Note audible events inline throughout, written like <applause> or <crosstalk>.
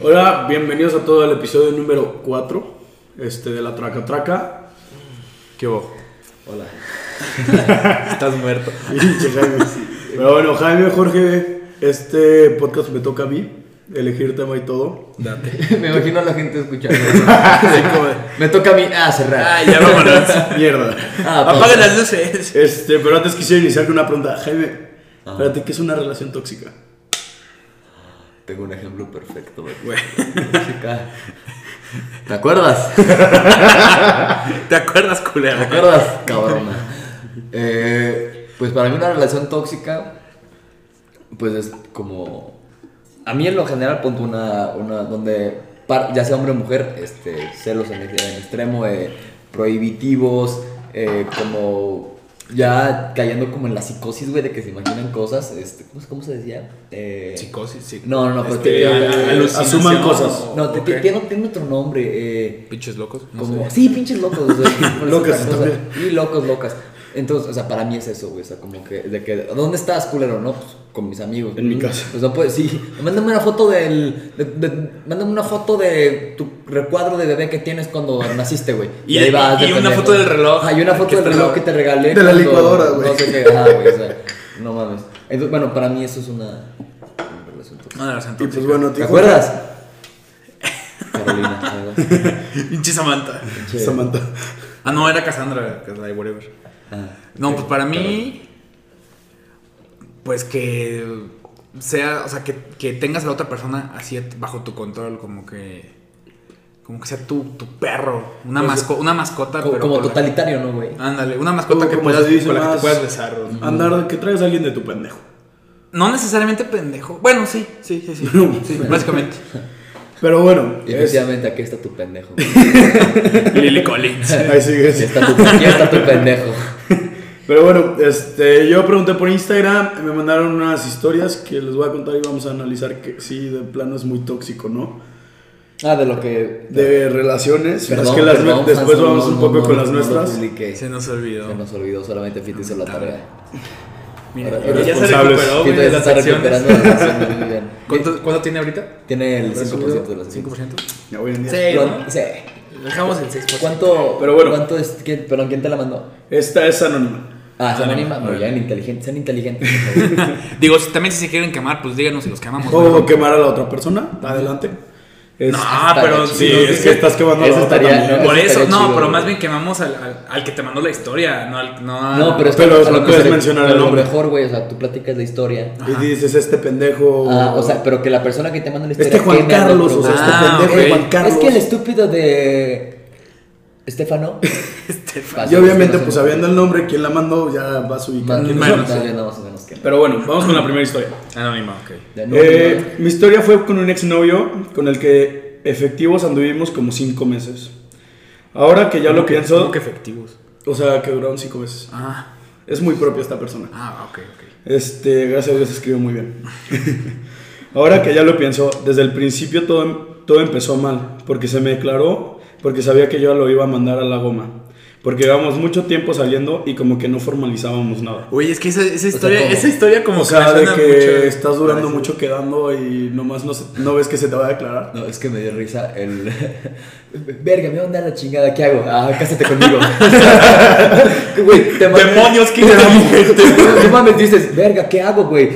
Hola, bienvenidos a todo el episodio número 4 este, de la Traca Traca. ¿Qué hubo? Hola. <laughs> Estás muerto. Pinche Jaime. Pero bueno, Jaime, Jorge, este podcast me toca a mí, elegir tema y todo. Date. <laughs> Me imagino a la gente escuchando. <laughs> Me toca a mí. Ah, cerrar. Ay, ya vámonos. mierda. Ah, Apaga las luces. Este, pero antes quisiera iniciar con una pregunta. Jaime, Ah. espérate, ¿qué es una relación tóxica? Tengo un ejemplo perfecto. güey. Música. ¿Te acuerdas? <laughs> ¿Te acuerdas, culero? ¿Te acuerdas, cabrona? Eh, pues para mí una relación tóxica, pues es como... A mí en lo general pongo una, una donde, ya sea hombre o mujer, este, celos en, en extremo, eh, prohibitivos, eh, como ya cayendo como en la psicosis, güey, de que se imaginan cosas, este, ¿cómo, cómo se decía? Eh, Psicosis, sí. No, no, no, pero Este, te- alucinación asuman cosas. o- no, te- ok. te- tiene, tiene otro nombre, eh, Pinches locos. No como, sé. sí, pinches locos. <laughs> Locas. Y locos, locas. Entonces, o sea, para mí es eso, güey. O sea, como que, de que, ¿dónde estás, culero? No, pues con mis amigos. En mi casa. Pues no puedes, sí. Mándame una foto del. de- de- mándame una foto de tu recuadro de bebé que tienes cuando naciste, güey. Y- y- y de una foto del reloj Ah, y una foto del reloj que te regalé. De la licuadora, güey. No sé qué, ajá, güey. O sea, no mames. Entonces, bueno, para mí eso es una. una relación tóxica. No, relación Y pues tóxica. bueno, ¿Te acuerdas? Carolina, ¿verdad? <laughs> Pinche Samantha. Che. Samantha. Ah, no, era Cassandra, que es la de Whatever. Ah, No, ok, pues para Carolina. mí. Pues que sea, o sea, que, que tengas a la otra persona así bajo tu control, como que. Como que sea tu, tu perro. Una, Pues, masco- una mascota, Como, pero. como totalitario, ¿no, güey? Ándale, una mascota Como- que como puedas, con la que te puedas besar. o- Andar, que traigas a alguien de tu pendejo. No necesariamente pendejo. Bueno, sí, sí, sí, sí. <laughs> sí básicamente. Pero bueno, Y es- efectivamente, aquí está tu pendejo. <laughs> Lily Collins. ahí sigue. Aquí está tu, aquí está tu pendejo. <laughs> Pero bueno, este, yo pregunté por Instagram, me mandaron unas historias que les voy a contar y vamos a analizar que sí, de plano es muy tóxico, ¿no? Ah, de lo que. De relaciones, Perdón, es que las perdón, después fans, vamos no, un no, poco no, con no, las no nuestras. Se nos olvidó. Se nos olvidó, solamente Fit hizo la tarea. Mira, Ahora, ya se recuperó Fit güey, de las está recuperando muy bien. <laughs> ¿Cuánto, ¿Cuánto tiene ahorita? Tiene el 5% ¿Resumido? de las acciones. ¿5%? Ya hoy en día. Sí, ¿Cuán- ¿no? Dejamos el 6%. ¿Cuánto, Pero bueno. ¿cuánto es? ¿quién, perdón, ¿quién te la mandó? Esta es anónima. Ah, se Anónima. anima. Muy bien, inteligente. Sean inteligentes. <laughs> Digo, si- también si se quieren quemar, pues díganos si los quemamos. O ¿no? quemar a la otra persona, adelante. Es- No, pero sí, si es que estás quemando la Eso otra estaría- también. no, Por eso, estaría no, chido, pero güey. más bien quemamos al, al, al que te mandó la historia, no al. No, No, pero es que Pero a no puedes mejor- mencionar el lo nombre. mejor, güey, o sea, tú platicas la historia. Y dices, este pendejo. Ah, o sea, pero que la persona que te manda la historia. este Juan Carlos, o sea, este Ah, pendejo de. Juan Carlos. Es que el estúpido de. Estefano. <laughs> Estefan. Y obviamente, pues sé. sabiendo el nombre, quién la mandó, ya vas a ubicar Bueno, son. más o menos que. Pero bueno, vamos con la primera historia. <clears throat> Anónima, ok. De nuevo, Eh, mi historia fue con un exnovio con el que efectivos anduvimos como cinco meses. Ahora que ya lo pienso, ¿Cómo que efectivos? o sea, que duraron cinco meses. Ah, Es muy propia esta persona. ah, ok, ok. Este, gracias a Dios escribió muy bien. <laughs> Ahora que ya lo pienso, desde el principio todo, todo empezó mal, porque se me declaró, porque sabía que yo lo iba a mandar a la goma, porque llevamos mucho tiempo saliendo y como que no formalizábamos nada. Oye, es que esa, esa historia, ¿cómo? esa historia como O sea, que de que mucho. estás durando Parece- mucho quedando y nomás no, se- no ves que se te va a declarar. No, es que me dio risa el. <laughs> Verga, me va a andar la chingada, ¿qué hago? Ah, cásate conmigo. <laughs> Güey, te Demonios, ¿qué te era mi gente? No mames, dices, verga, ¿qué hago, güey?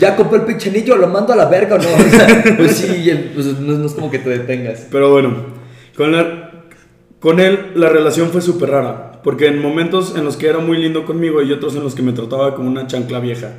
¿Ya compré el pinche anillo? ¿Lo mando a la verga o no? <laughs> O sea, pues sí, el- pues no, no es como que te detengas. Pero bueno, con, la- con él la relación fue súper rara, porque en momentos en los que era muy lindo conmigo y otros en los que me trataba como una chancla vieja.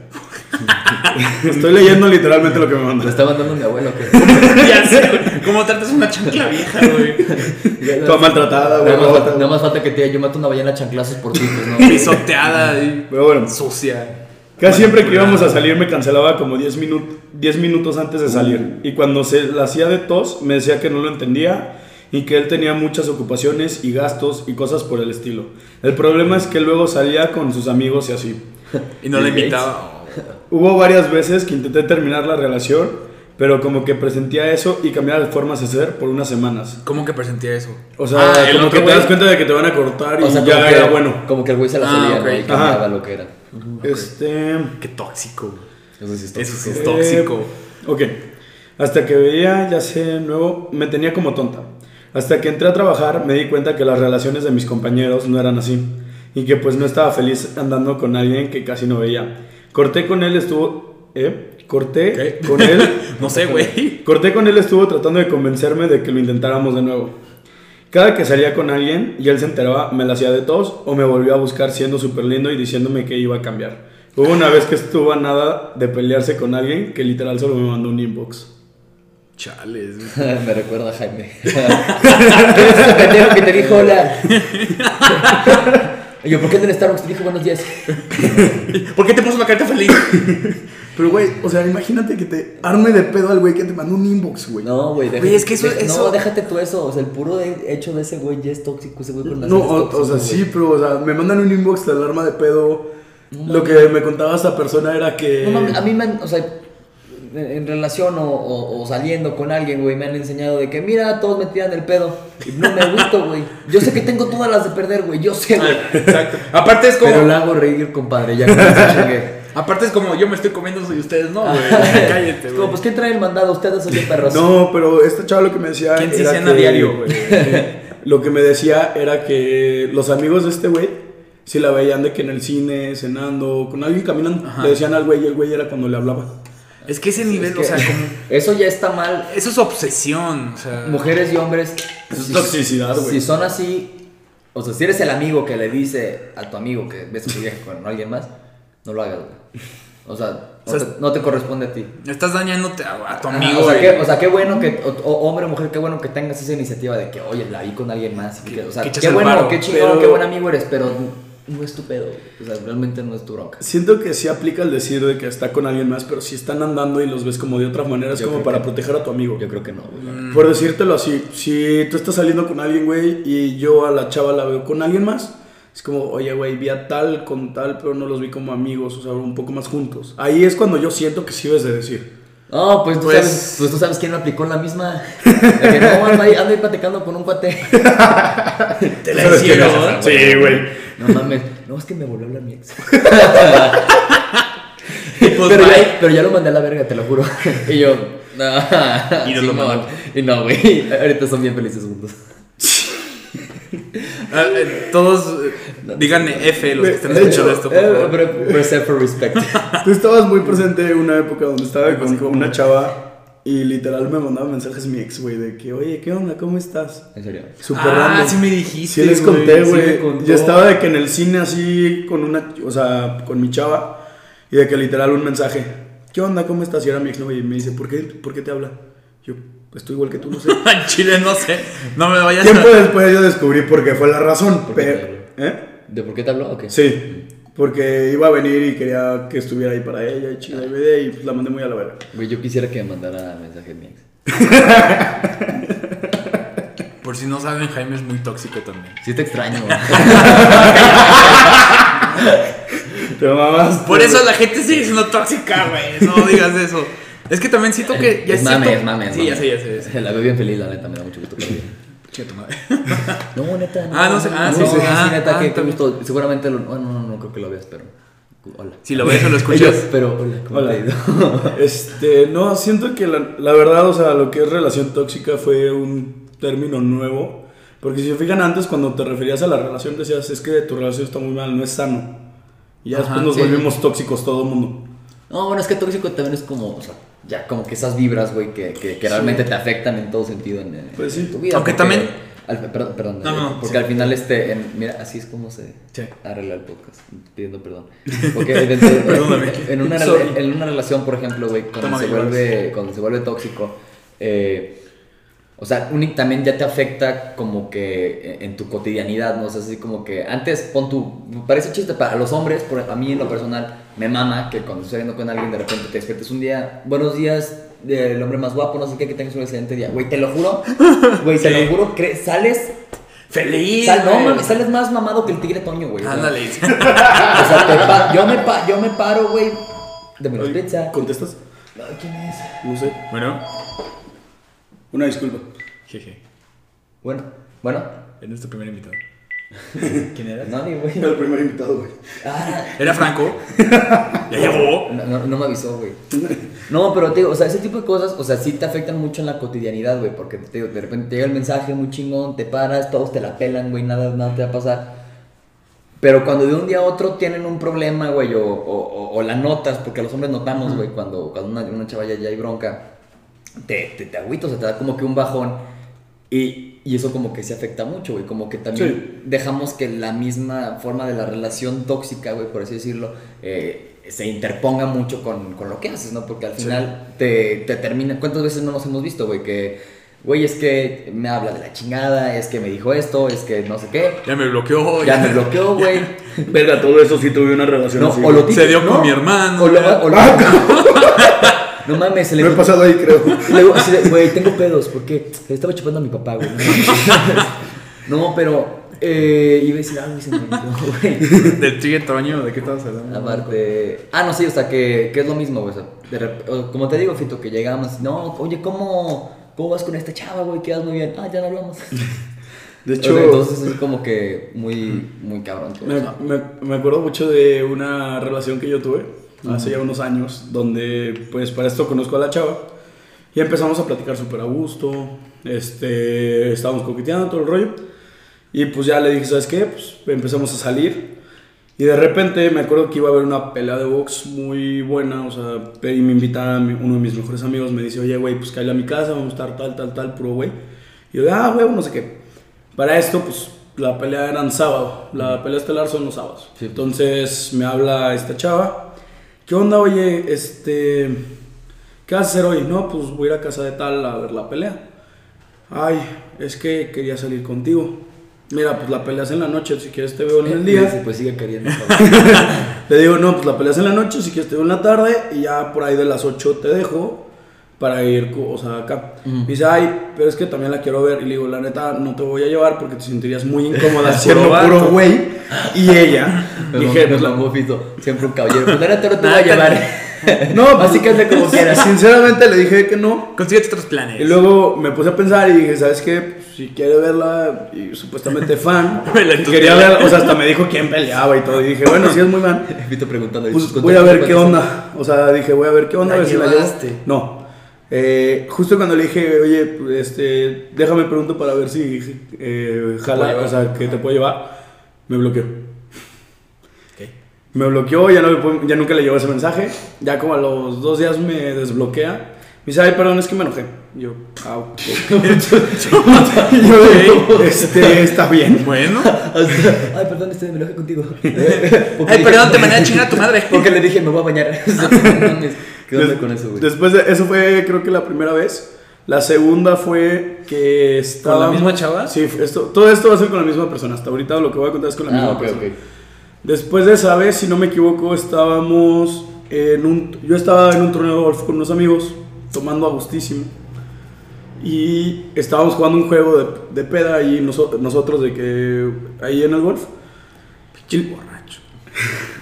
<laughs> Estoy leyendo literalmente lo que me Me mandó. está mandando mi abuelo, que. <laughs> ya sé. ¿Cómo tratas una chancla vieja, güey? Toda maltratada, güey. Nada más, falta, rota. nada más falta que te diga, yo mato una ballena a chanclazos por ti, pues no. <laughs> Pisoteada y Pero bueno, sucia. casi siempre que íbamos a salir me cancelaba como 10 minutos 10 minutos antes de salir. Y cuando se la hacía de tos, me decía que no lo entendía y que él tenía muchas ocupaciones y gastos y cosas por el estilo. El problema es que luego salía con sus amigos y así. <laughs> Y no Bill invitaba. Hubo varias veces que intenté terminar la relación, pero como que presentía eso y cambiaba de formas de ser por unas semanas. ¿Cómo que presentía eso? O sea, Ah, como que te das cuenta de que te van a cortar y O sea, ya que, era bueno. Como que el güey se la Ah, salía, ok. ¿no? Y cambiaba Ajá. lo que era. Este. Qué tóxico. Eso sí es Eso sí tóxico. es tóxico. Eh, ok. Hasta que veía, ya sé, nuevo, me tenía como tonta. Hasta que entré a trabajar me di cuenta que las relaciones de mis compañeros no eran así. Y que pues no estaba feliz andando con alguien que casi no veía. Corté con él, estuvo... ¿Eh? Corté ¿Qué? con él. <laughs> No sé, güey. Corté con él, estuvo tratando de convencerme de que lo intentáramos de nuevo. Cada que salía con alguien y él se enteraba, me la hacía de tos o me volvió a buscar siendo súper lindo y diciéndome que iba a cambiar. Hubo una vez que estuvo a nada de pelearse con alguien que literal solo me mandó un inbox. Chales, güey. <laughs> Me recuerda a Jaime. <laughs> Ese pendejo que te dijo hola. Y <laughs> yo, ¿por qué en el Starbucks te dijo buenos días? ¿Por qué te puso una carta feliz? Pero, güey, o sea, imagínate que te arme de pedo al güey que te mandó un inbox, güey. No, güey, Güey, es que eso- deja- eso- No, déjate tú eso. O sea, el puro de- hecho de ese güey ya es tóxico. Ese güey con las No, o, tóxico, o sea, güey. sí, pero, o sea, me mandan un inbox, te alarma de pedo. No Lo que me contaba esta persona era que. No mames, a mí me han, o sea, en relación o, o- o saliendo con alguien, güey, me han enseñado de que, mira, todos me tiran el pedo. Y no me gusta, güey. Yo sé que tengo todas las de perder, güey. Yo sé, güey. Exacto. Aparte es como. Pero la hago reír, compadre. Ya chingué. Aparte es como yo me estoy comiendo y ustedes no, güey. <laughs> Cállate, Es como, güey. pues, ¿quién trae el mandado? Ustedes son perros. No, pero esta chava lo que me decía. ¿Quién era cena que- diario, <laughs> güey? Lo que me decía era que los amigos de este güey, si la veían de que en el cine, cenando, con alguien caminando, Ajá. le decían al güey y el güey era cuando le hablaba. Es que ese nivel, Es que o sea, <laughs> como. Eso ya está mal. Eso es obsesión, o sea. Mujeres y hombres. Eso es si- toxicidad, güey. Si son así, o sea, si eres el amigo que le dice a tu amigo que ves a tu vieja con alguien más, no lo hagas, güey. O sea, no, O sea, te, no te corresponde a ti. Estás dañándote a, a tu Ajá, amigo, o, sea, güey. qué, o sea, qué bueno que, o, o hombre o mujer, qué bueno que tengas esa iniciativa de que, oye, la vi con alguien más. y que- o sea, que qué bueno, varo, qué chingón, pero- qué buen amigo eres, pero no es tu pedo. O sea, realmente no es tu bronca. Siento que sí aplica el decir de que está con alguien más, pero si están andando y los ves como de otra manera, es Yo como para que- proteger a tu amigo. Yo creo que no, güey. Mm. Por decírtelo así, si tú estás saliendo con alguien, güey, y yo a la chava la veo con alguien más, es como, oye, güey, vi a tal con tal, pero no los vi como amigos, o sea, un poco más juntos. Ahí es cuando yo siento que sí debes de decir. No, pues tú, Pues- sabes, pues tú sabes quién me aplicó la misma. De que no, ando ahí, ando ahí platicando con un cuate. <laughs> Te la ¿Sabes quién hicieron. Sí, güey. No mames. No, es que me volvió a hablar mi ex. <laughs> Pues, pero, ya, pero ya lo mandé a la verga, te lo juro. Y yo, no. <laughs> Y no lo mandó. Y no, güey. Ahorita son bien felices juntos. <laughs> Ah, eh, Todos eh, díganme F los que estén De escuchando hecho, esto, por Eh, favor. pero, pero sea for respect. Tú estabas muy presente en una época donde estaba con, con una chava y literal me mandaba mensajes mi ex, güey, de que, oye, ¿qué onda? ¿Cómo estás? En serio. Súper Ah, random. sí me dijiste, Sí les güey, conté, sí güey. contó. Yo estaba de que en el cine así con una, o sea, con mi chava y de que literal un mensaje. ¿Qué onda? ¿Cómo estás? Y era mi ex, ¿no? Y me dice, ¿por qué, ¿por qué te habla? Yo, estoy igual que tú, no sé. <laughs> En Chile no sé. No me vayas Tiempo a. después yo descubrí por qué fue la razón. ¿Por qué Pero, te ¿eh? ¿De por qué te habló? Ok. Sí, porque iba a venir y quería que estuviera ahí para ella y chingada y media, y pues la mandé muy a la verga. Güey, yo quisiera que me mandara mensaje mi ex. <laughs> Por si no saben, Jaime es muy tóxico también. Sí te extraño. güey. <laughs> Te mamás. Por eso la gente sigue siendo tóxica, güey. No digas eso. Es que también siento que ya es es mame, cierto- es mame. es Sí, ya mame. sé, ya sé. ya sé. <laughs> La veo bien feliz, la neta, me da mucho gusto que tu madre. <laughs> No, neta. Ah, no sé. Ah, sí, no, sí. sí, Ah, neta, ah, que, gusto. Seguramente lo. Bueno, no, no creo que lo veas, pero. Hola. Si lo ves o lo Yo, <laughs> escuchas. pero, hola, ¿cómo Hola. te ha ido? <laughs> Este, no, siento que la, la verdad, o sea, lo que es relación tóxica fue un término nuevo. Porque si se fijan antes, cuando te referías a la relación, decías, es que tu relación está muy mal, no es sano. Y ya Ajá, después nos sí. volvimos tóxicos todo el mundo. No, bueno, es que tóxico también es como. O sea, ya como que esas vibras, güey, que, que, que realmente te afectan en todo sentido en, en Pues sí. tu vida. Aunque porque también- al- perdón, perdón. No, no, porque sí. al final, este. en- mira, así es como se Sí. arregla el podcast. Pidiendo perdón. <laughs> Porque dentro- <laughs> Perdóname. en, una, en una relación, por ejemplo, güey, cuando, se vuelve, cuando se vuelve tóxico, eh, o sea, uni- también ya te afecta como que en, en tu cotidianidad, ¿no? O sea, así como que antes, pon tu, me parece chiste para los hombres, por, a mí en lo personal, me mama que cuando estoy saliendo con alguien de repente te despiertes un día, buenos días, el hombre más guapo, no sé qué, que tengas un excelente día. Güey, te lo juro, <laughs> güey, te lo juro, sales, Feliz. sal- no mames, sales más mamado que el tigre Toño, güey. Ándale. <laughs> o sea, te pa- yo, me pa- yo me paro, güey, deme la Oye, pizza. ¿Contestas? No, ¿Quién es? No sé. bueno. Una disculpa. Jeje. Bueno, bueno. Es nuestro primer invitado. <laughs> ¿Quién era? Nadie, güey. El primer invitado, güey. Ah, ¿Era Franco? <laughs> ¿Ya llegó? no, no, no me avisó, güey. No, pero te digo, o sea, ese tipo de cosas, o sea, sí te afectan mucho en la cotidianidad, güey, porque te digo, de repente te llega el mensaje muy chingón, te paras, todos te la pelan, güey, nada, nada te va a pasar. Pero cuando de un día a otro tienen un problema, güey, o, o- o- o la notas, porque los hombres notamos, güey, cuando, cuando una, una chava ya, ya hay bronca, te, te, te agüitas, o sea, te da como que un bajón. Y, y eso como que se afecta mucho, güey, como que también Sí. dejamos que la misma forma de la relación tóxica, güey, por así decirlo, eh, se interponga mucho con, con lo que haces, ¿no? Porque al final te, te termina... ¿Cuántas veces no nos hemos visto, güey? Que, güey, es que me habla de la chingada, es que me dijo esto, es que no sé qué. Ya me bloqueó. Ya me bloqueó, <laughs> güey. Verga, todo eso sí tuve una relación No, así. o lo güey. Se dio no, con mi hermano. O lo, o lo- <laughs> <laughs> no mames, se le Me he pasado ahí, creo. <laughs> luego, así de, güey, tengo pedos, porque le estaba chupando a mi papá, güey. No, pero eh, iba a decir algo y se me olvidó, güey. Del ¿de qué estabas hablando? Aparte. Ah, no, sí, o sea, que, que es lo mismo, güey. o sea, de rep- o como te digo, Fito, que llegamos, no, oye, ¿cómo, ¿cómo vas con esta chava, güey? Quedas muy bien. Ah, ya no hablamos. <laughs> De hecho, entonces es como que muy, muy cabrón. todo me, eso. me- me acuerdo mucho de una relación que yo tuve hace ya unos años, donde pues para esto conozco a la chava y empezamos a platicar súper a gusto, este, estábamos coqueteando todo el rollo y pues ya le dije, ¿sabes qué? Pues empezamos a salir y de repente me acuerdo que iba a haber una pelea de box muy buena, o sea, y me invita a mi- uno de mis mejores amigos, me dice, oye, güey, pues cállate a mi casa, vamos a estar tal, tal, tal, puro güey. Y yo, ah, güey, no sé qué. Para esto, pues la pelea era en sábado, la pelea estelar son los sábados. Sí. Entonces me habla esta chava, ¿qué onda, oye? Este, ¿qué vas a hacer hoy? No, pues voy a ir a casa de tal a ver la pelea. Ay, es que quería salir contigo. Mira, pues la pelea es en la noche, si quieres te veo en el día. Sí, pues sigue queriendo. <laughs> Le digo, no, pues la pelea es en la noche, si quieres te veo en la tarde y ya por ahí de las 8 te dejo para ir, o sea, acá. Me dice, ay, pero es que también la quiero ver. Y le digo, la neta, no te voy a llevar porque te sentirías muy incómoda <laughs> siendo puro güey. Y ella, Me <laughs> dije, pues la- mamó Fito, siempre un caballero. Pues la neta no te voy a llevar. <laughs> no, Así que hazle como quieras. Sinceramente le dije que no. Consíguete otros planes. Y luego me puse a pensar y dije, ¿sabes qué? Pues, si quiere verla, y supuestamente fan, quería ver, o sea, hasta me dijo quién peleaba y todo. Y dije, bueno, si es muy fan, Fito preguntando. Pues ¿tus voy a ver qué onda. O sea, dije, voy a ver qué onda, a ver si la llevo. llevaste. No. Eh, justo cuando le dije, oye, este, déjame pregunto para ver si eh, jala, o sea, que te puedo llevar, me bloqueó. Me bloqueó, ya, no ya nunca le llegó ese mensaje. Ya como a los dos días me desbloquea. Me dice, ay, perdón, es que me enojé. Y yo, ah, <laughs> yo, este, está bien. Bueno. <laughs> Ay, perdón, este, me enojé contigo. <laughs> Ay, perdón, te mandé a chingar a tu madre. Porque le dije, me voy a bañar. ¿Qué onda con eso, güey? Después de eso fue creo que la primera vez. La segunda fue que estaba la misma chava? Sí, esto, todo esto va a ser con la misma persona. Hasta ahorita lo que voy a contar es con la Ah, misma ok, persona. ok. Después de esa vez, si no me equivoco, estábamos en un yo estaba en un torneo de golf con unos amigos tomando a gustísimo. Y estábamos jugando un juego de, de peda ahí noso- nosotros de que ahí en el golf. Y- Borracho. <laughs>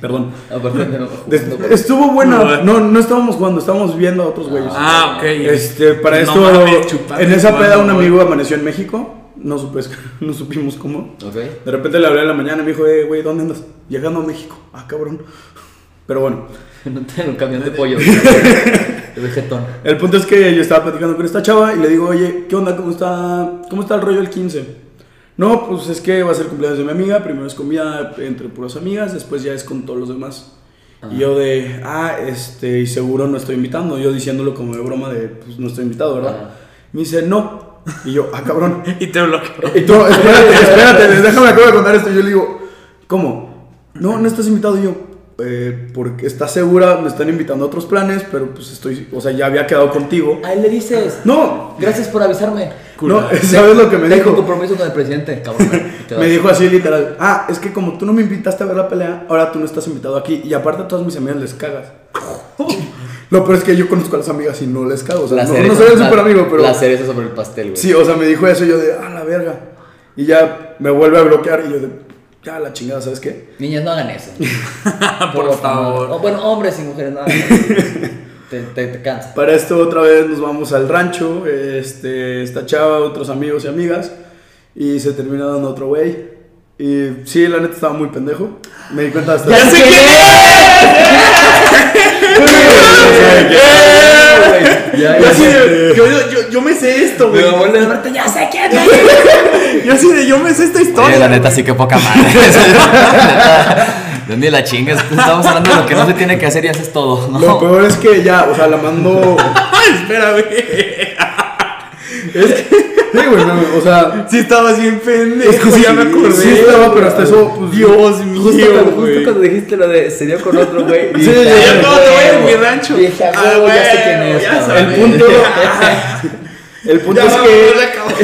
Perdón. Aparte, no, por- estuvo buena. No, no estábamos jugando, estábamos viendo a otros güeyes. Ah, ok. Este, para No esto, mames, en esa peda un amigo amaneció en México. No, supe, <laughs> no supimos cómo. Ok. De repente le hablé en la mañana y me dijo, eh, güey, ¿dónde andas? Llegando a México. Ah, cabrón. Pero bueno, <laughs> No tengo un camión de pollo. <laughs> De vegetón. el punto es que yo estaba platicando con esta chava y le digo, oye, ¿qué onda? ¿Cómo está, cómo está el rollo el 15? No, pues es que va a ser cumpleaños de mi amiga. Primero es comida entre puras amigas, después ya es con todos los demás. Y yo de, ah, este, y seguro no estoy invitando. Yo diciéndolo como de broma de, pues no estoy invitado, ¿verdad? Ajá. Me dice, no. Y yo, ah, cabrón. <laughs> Y te bloqueó. Y tú, espérate, <laughs> espérate, déjame acabo de contar esto. Y yo le digo, ¿cómo? No, no estás invitado. Y yo, eh, porque estás segura, me están invitando a otros planes, pero pues estoy, o sea, ya había quedado contigo. A él le dices. No, Gracias por avisarme. no, <laughs> ¿sabes lo que me Tengo dijo? compromiso con el presidente, cabrón. <laughs> Me dijo así literal, ah, es que como tú no me invitaste a ver la pelea, ahora tú no estás invitado aquí. Y aparte a todas mis amigas les cagas. <laughs> Lo peor es que yo conozco a las amigas y no les cago. O sea, La no, cereza- no soy el super amigo, pero... La cereza sobre el pastel, güey. Sí, o sea, me dijo eso y yo de, ah, la verga. Y ya me vuelve a bloquear y yo de, ya la chingada, ¿sabes qué? Niñas, no hagan eso. <laughs> Por favor. O, bueno, hombres y mujeres, no hagan eso. <laughs> te, te, te cansa. Para esto otra vez nos vamos al rancho, este, esta chava, otros amigos y amigas, y se termina dando otro güey. Y sí, la neta estaba muy pendejo. Me di cuenta hasta. ¡Ya <laughs> sé quién es! Ya, Yo ya así sé. de, yo, yo, me sé esto, güey. Da- ya sé quién es. <laughs> Yo así de, yo me sé esta historia. Oye, la neta, sí que poca madre. <laughs> <laughs> Ni la chingas. Estamos hablando de lo que no se tiene que hacer y haces todo. ¿no? Lo peor es que ya, o sea, la mando. Ay, espérame. <laughs> Sí, güey, no, o sea. Sí estabas bien pendejo, Es que sí, ya me acordé. sí estaba, pero hasta eso, pues, Dios Justo, mío, cuando, güey. justo cuando dijiste lo de se dio con otro güey. Sí, dije, ya, "Ah, ya, no, te voy en huevo". mi rancho. Dije, "A Ah, huevo, ya sé quién es. ya cabrón". sabes. El punto. <laughs> El punto Ya es que.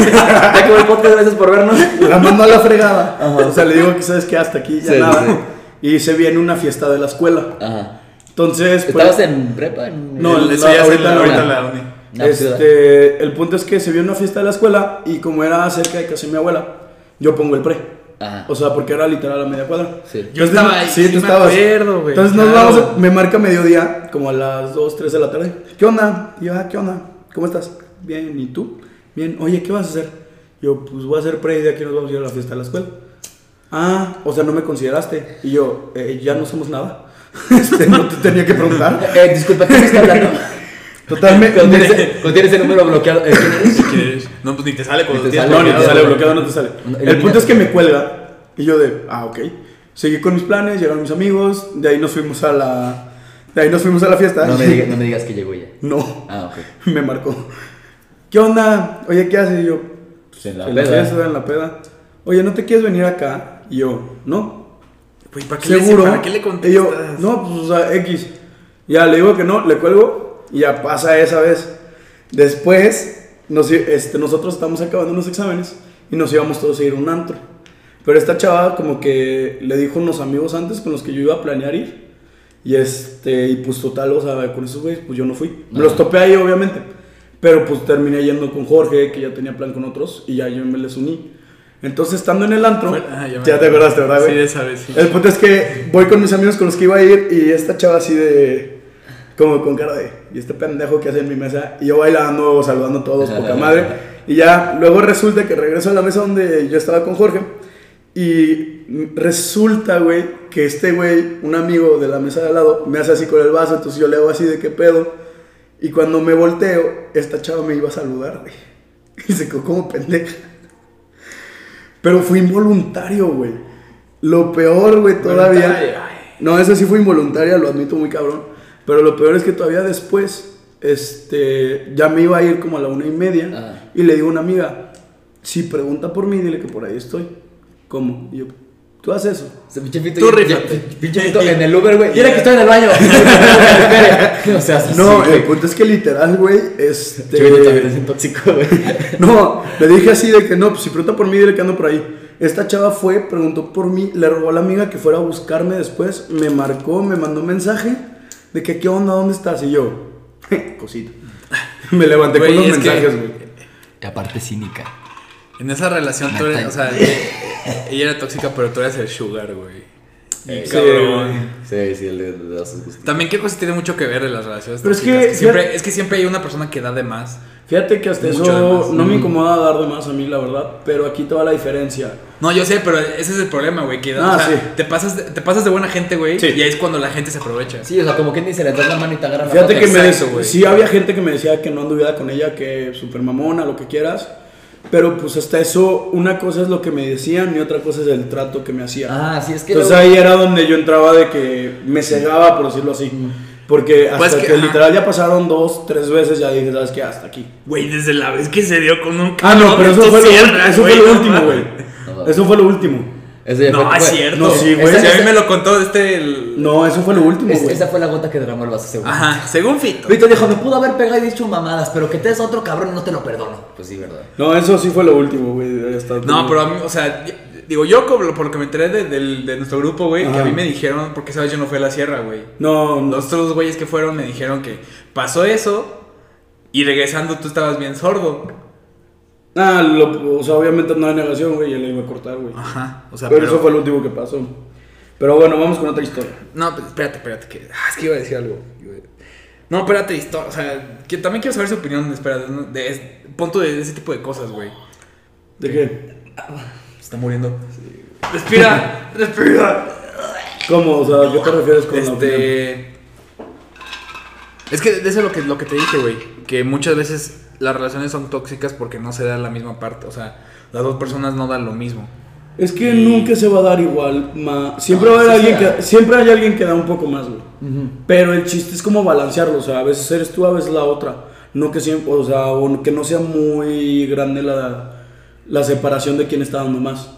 <laughs> ya acabó. El podcast, gracias por vernos. La mando a la fregada. Ajá. O sea, le digo que sabes que hasta aquí ya Sí, nada. sí. Y se viene una fiesta de la escuela. Ajá. Entonces, pues, ¿Estabas en prepa? En... No, eso la- ya es ahorita en la- no. ahorita en la uni. No, pues, este, el punto es que se vio una fiesta de la escuela y como era cerca de casa de mi abuela, yo pongo el pre. Ajá. O sea, porque era literal a media cuadra. Sí. Yo Entonces, estaba ahí, Sí, sí tú me estabas. acuerdo, güey, Entonces nos vamos, a- me marca mediodía, como a las 2, 3 de la tarde. ¿Qué onda? Y yo, ah, ¿qué onda? ¿Cómo estás? Bien, ¿y tú? Bien, oye, ¿qué vas a hacer? Yo, pues voy a hacer pre y de aquí nos vamos a ir a la fiesta de la escuela. Ah, o sea, no me consideraste. Y yo, "Eh, ya no somos nada. <laughs> Este, no te tenía que preguntar. <laughs> Eh, disculpa, ¿qué me está hablando? Totalmente. Cuando tienes, cuando tienes el número bloqueado. eh, ¿quién eres? ¿Quién eres? No, pues ni te sale cuando Ni te tienes No, ni te bloqueado. sale bloqueado, no te sale. El punto es que me cuelga y yo de, ah, ok. Seguí con mis planes, llegaron mis amigos, de ahí nos fuimos a la, de ahí nos fuimos a la fiesta. No me, digas, no me <laughs> digas que llegó ella. No, Ah, ok. <laughs> me marcó. ¿Qué onda? Oye, ¿qué haces? Y yo, Pues en la en la peda. fiesta, en la peda. Oye, ¿no te quieres venir acá? Y yo, no. Güey, ¿para qué, ¿Seguro? le, ¿para qué le Y contestas? yo, no, pues, o sea, X. Ya le digo que no, le cuelgo y ya pasa esa vez. Después, nos, este, nosotros estamos acabando unos exámenes y nos íbamos todos a ir a un antro. Pero esta chava como que le dijo a unos amigos antes con los que yo iba a planear ir. Y este, y pues total, o sea, con esos güeyes, pues yo no fui. Me los topé ahí, obviamente. Pero pues terminé yendo con Jorge, que ya tenía plan con otros, y ya yo me les uní. Entonces, estando en el antro, ah, ya, te acordaste, ¿verdad, güey? Sí, esa vez, sí. El punto es que voy con mis amigos con los que iba a ir y esta chava así de. Como con cara de. Y este pendejo que hace en mi mesa. Y yo bailando, saludando a todos, poca <laughs> madre. Y ya, luego resulta que regreso a la mesa donde yo estaba con Jorge. Y resulta, güey, que este güey, un amigo de la mesa de al lado, me hace así con el vaso. Entonces yo le hago así de qué pedo. Y cuando me volteo, esta chava me iba a saludar, güey. <laughs> Y se quedó como pendeja. Pero fue involuntario, güey. Lo peor, güey, todavía. No, eso sí fue involuntaria, lo admito muy cabrón. Pero lo peor es que todavía después, este, ya me iba a ir como a la una y media. Ajá. Y le digo a una amiga, si pregunta por mí, dile que por ahí estoy. ¿Cómo? Y yo, tú haces eso. Ese pinche Fito, Tú rífate. Pinche Fito en el Uber, güey. Mira que estoy en el baño. <laughs> o sea, así, No, güey. el punto es que literal, güey, este. Fito también es un tóxico, güey. <laughs> No, le dije así de que no, pues si pregunta por mí, dile que ando por ahí. Esta chava fue, preguntó por mí, le robó a la amiga que fuera a buscarme después, me marcó, me mandó un mensaje de que qué onda, dónde estás, y yo, <laughs> cosita. <laughs> Me levanté con los es que- mensajes, güey. Y aparte cínica. En esa relación tú eres, o sea, ella, <laughs> ella era tóxica, pero tú eres el sugar, güey. Eh, sí, cabrón. Sí, sí, el de, de. También qué cosa tiene mucho que ver en las relaciones Pero es tóxicas, que- siempre, es que siempre hay una persona que da de más. Fíjate que hasta Mucho eso no me incomoda dar de más a mí, la verdad, pero aquí te va la diferencia. No, yo sé, pero ese es el problema, güey, que Ah, o sea, sí. te pasas de, te pasas de buena gente, güey, Sí. y ahí es cuando la gente se aprovecha. Sí, o sea, como quien dice, le das la mano y te agarran la Fíjate pata. que me Exacto, güey. sí había gente que me decía que no anduviera con ella, que super mamona, lo que quieras. Pero pues hasta eso, una cosa es lo que me decían y otra cosa es el trato que me hacía. Ah, sí, es que. Entonces luego- ahí era donde yo entraba de que me cegaba, por decirlo así. Porque hasta Pues que- que, literal ya pasaron dos, tres veces, ya dije, ¿sabes qué? Hasta aquí. Güey, desde la vez que se dio con un Ah, no, pero eso fue, lo, cierra, ulti- eso güey, fue lo no último, güey. No, Eso fue lo último. Ese No, fue- es cierto. No, sí, güey. Si a mí me lo contó este el... No, eso fue lo último, es- esa fue la gota que derramó el vaso, seguro. Ajá, según Fito. Vito dijo, me pudo haber pegado y dicho mamadas, pero que te des a otro cabrón no te lo perdono. Pues sí, verdad. No, eso sí fue lo último, güey. No, pero a mí, o sea, yo- digo, yo por lo que me enteré de, de nuestro grupo, güey, que a mí me dijeron, porque sabes, yo no fui a la sierra, güey. No, no. Los otros güeyes que fueron me dijeron que pasó eso y regresando tú estabas bien sordo. Ah, lo- o sea, obviamente no hay negación, güey, y le iba a cortar, güey. Ajá, o sea, pero, pero... eso fue lo último que pasó. Pero bueno, vamos con otra historia. No, pues, espérate, espérate, que... Ah, es que iba a decir algo. No, espérate, historia, o sea, que también quiero saber su opinión, espera, de, de, punto de ese tipo de cosas, güey. ¿De qué? Está muriendo. Respira, respira. ¿Cómo? O sea, ¿a qué te refieres con? Este. Es que eso es lo que, lo que te dije, güey. Que muchas veces las relaciones son tóxicas porque no se da la misma parte. O sea, las dos personas no dan lo mismo. Es que nunca se va a dar igual. ma- Siempre va a haber sí alguien sea. que siempre hay alguien que da un poco más, güey. Pero el chiste es como balancearlo, o sea, a veces eres tú, a veces la otra. No que siempre, o sea, o que no sea muy grande la, la separación de quién está dando más.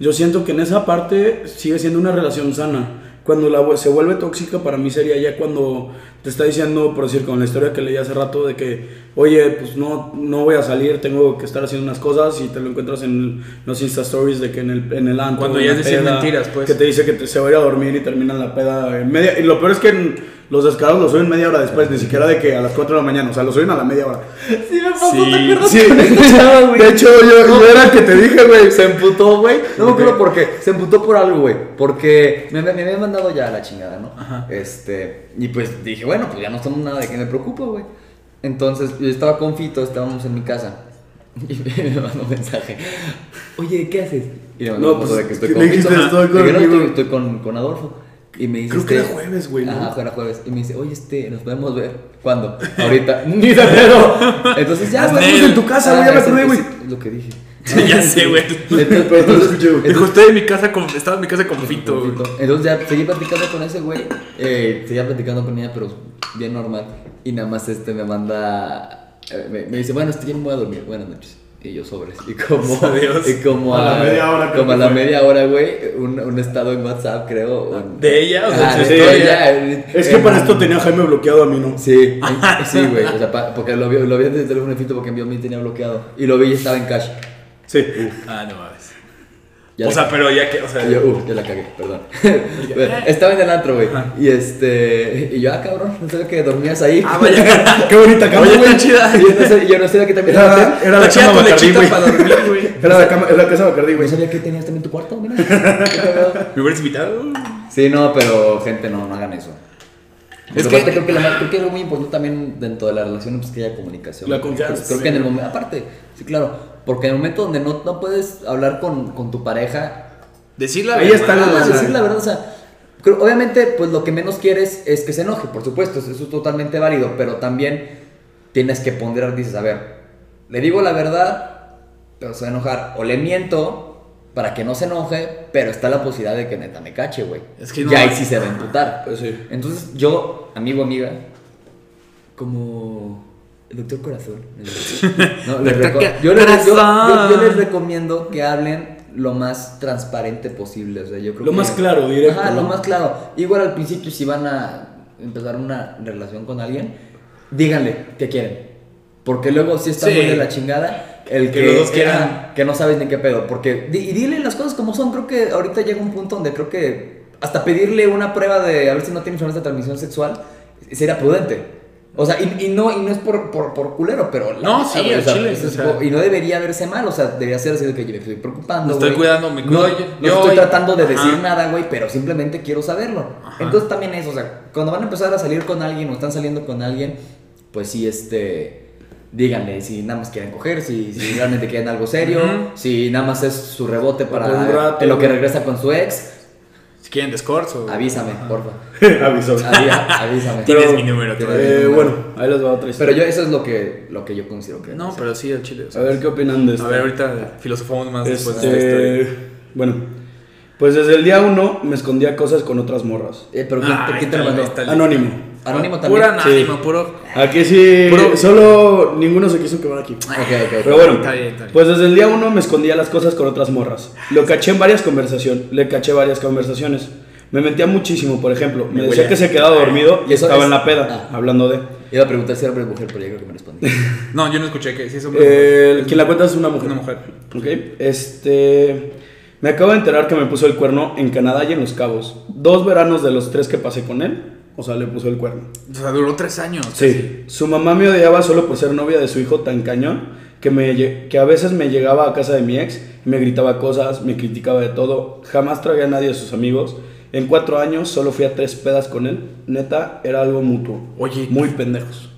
Yo siento que en esa parte sigue siendo una relación sana. Cuando la, se vuelve tóxica para mí sería ya cuando te está diciendo, por decir, con la historia que leí hace rato, de que, oye, pues no, no voy a salir, tengo que estar haciendo unas cosas y te lo encuentras en los Insta Stories de que en el, en el antro, Cuando ya peda, mentiras, pues. Que te dice que te- se va a ir a dormir y termina la peda en media. Y lo peor es que en- los descarados los suben media hora después, ni siquiera de que a las 4 de la mañana, o sea, los suben a la media hora. Sí, me pasó, Sí, ¿te acuerdas? Sí, <laughs> con esta chava, güey? de hecho, yo, yo era el que te dije, güey. Se emputó, güey. No me acuerdo por qué. Se emputó por algo, güey. Porque me, me, me había mandado ya a la chingada, ¿no? Ajá. Este. Y pues dije, bueno, pues ya no somos nada de que me preocupa, güey. Entonces yo estaba con Fito, estábamos en mi casa. <laughs> Y me mandó un mensaje. Oye, ¿qué haces? Y le mandó No, una foto pues, de que estoy con Fito. estoy conmigo. estoy, estoy con, con Adolfo. Y me dice. Creo que este- era jueves, güey, ¿no? Ajá, era jueves. Y me dice, oye, este, nos podemos ver. ¿Cuándo? <laughs> Ahorita. <laughs> Ni de pedo. Entonces ya, güey. Estamos en tu casa, güey, ya me acordé, güey. es lo que dije. <laughs> ya sé, güey. Entonces, Pero no lo escuché, güey. Dijo, estoy en mi casa con. Estaba en mi casa con Fito, güey. Entonces ya seguí platicando con ese güey. Eh, seguía platicando con ella, pero bien normal. Y nada más este me manda. eh, me, me dice, bueno, este ya me voy a dormir. Buenas noches. Y yo sobres. Y como, <laughs> Adiós. y como A la media hora, Como a la media hora, güey. Un, un estado en WhatsApp, creo. un- ¿De ella o de Ah, de ella, eh, Es que eh, para esto tenía a Jaime bloqueado a mí, ¿no? Sí, sí, güey. O sea, pa- porque lo vi, lo vi desde el teléfono de Fito porque envió mi tenía bloqueado. Y lo vi y estaba en cash. Sí. Ah, no mames. Ya o la- sea, pero ya que. O sea, yo, uh, ya la cagué, perdón. <laughs> Bueno, Estaba en el antro, güey. Y este. Y yo, ah, cabrón, no sabía que dormías ahí. Ah, vaya. <laughs> Qué bonita cama, güey. chida. Y yo no, sé, yo no sabía que también Era, era la Está chida cama güey. para dormir, güey. <laughs> Era la, cama, era la casa Bacardí, No güey. sabía que tenías también tu cuarto, mira. Qué cagado. ¿Me hubieras invitado? Sí, no, pero gente, no, no hagan eso. Es Es que- creo que, más- creo que algo muy importante también dentro de la relación pues, que haya comunicación. La confianza, Pues, creo sí. que en el momento, aparte, sí, claro, porque en el momento donde no, no puedes hablar con, con tu pareja, Decir la Ahí está la- sea- decir la verdad, o sea, creo- obviamente, pues lo que menos quieres es que se enoje, por supuesto, eso es totalmente válido, pero también tienes que ponderar, dices, a ver, le digo la verdad, pero se va a enojar, o le miento para que no se enoje, pero está la posibilidad de que neta me cache, güey. Es que no- Y ahí sí se va a emputar. Pues sí. Entonces, yo, amigo, amiga, como doctor Corazón, <laughs> no, les Doctor reco- Ca- yo, les, yo- Corazón. yo- yo les recomiendo que hablen lo más transparente posible. O sea, yo creo Lo que- más claro, directo, Ajá, lo más claro. Igual al principio, si van a empezar una relación con alguien, díganle que quieren. Porque luego sí está Sí. muy de la chingada el que, Que los dos quieran. que no sabes ni qué pedo. Porque, y dile las cosas como son. Creo que ahorita llega un punto donde creo que hasta pedirle una prueba de a ver si no tiene enfermedades de transmisión sexual sería prudente. O sea, y, y no, y no es por, por, por culero, pero... la No, sí, sea, chile, es- o sea. y no debería verse mal, o sea, debería ser así de que yo me estoy preocupando. Estoy güey. cuidando, me No, cuido. no Yo- estoy tratando de decir nada, güey, pero simplemente quiero saberlo. Ajá. Entonces también eso, o sea, cuando van a empezar a salir con alguien o están saliendo con alguien, pues sí, este, díganle si nada más quieren coger, si, si realmente quieren algo serio, si nada más es su rebote para un rato, en lo que regresa con su ex, Si quieren Discord o. avísame, porfa. <laughs> Avísame. Tienes Pero, mi número, Tienes todavía. mi Eh, número. bueno, ahí les va otra Pero historia. yo eso es lo que, lo que yo considero que No, pero sí, al chile. o sea. A ver qué opinan de esto. A ver, ahorita filosofamos más después de esta Este, historia. bueno, pues desde el día uno me escondía cosas con otras morras. Eh, pero ¿quién, Ah, te- quién mandó? el- Anónimo. Anónimo también. Puro anónimo, puro. Aquí sí, Bro. solo ninguno se quiso quemar aquí. Ok, ok, ok. Pero bueno, Está bien, está bien. pues desde el día uno me escondía las cosas con otras morras. Lo caché en varias conversaciones, le caché varias conversaciones. Me mentía muchísimo, por ejemplo. Me, Me decía huele. que se quedaba dormido y estaba es- en la peda, Ah. hablando de. Iba a preguntar si era hombre o mujer, pero ya creo que me respondí. <laughs> No, yo no escuché que sí es un. Eh, quien la cuenta es una mujer. Una mujer. Ok, este. Me acabo de enterar que me puso el cuerno en Canadá y en Los Cabos. Dos veranos de los tres que pasé con él, o sea, le puso el cuerno. O sea, duró tres años. Sí, su mamá me odiaba solo por ser novia de su hijo tan cañón que, me, que a veces me llegaba a casa de mi ex y me gritaba cosas, me criticaba de todo. Jamás traía a nadie de sus amigos. En cuatro años solo fui a tres pedas con él. Neta, era algo mutuo. Oye. Muy pendejos.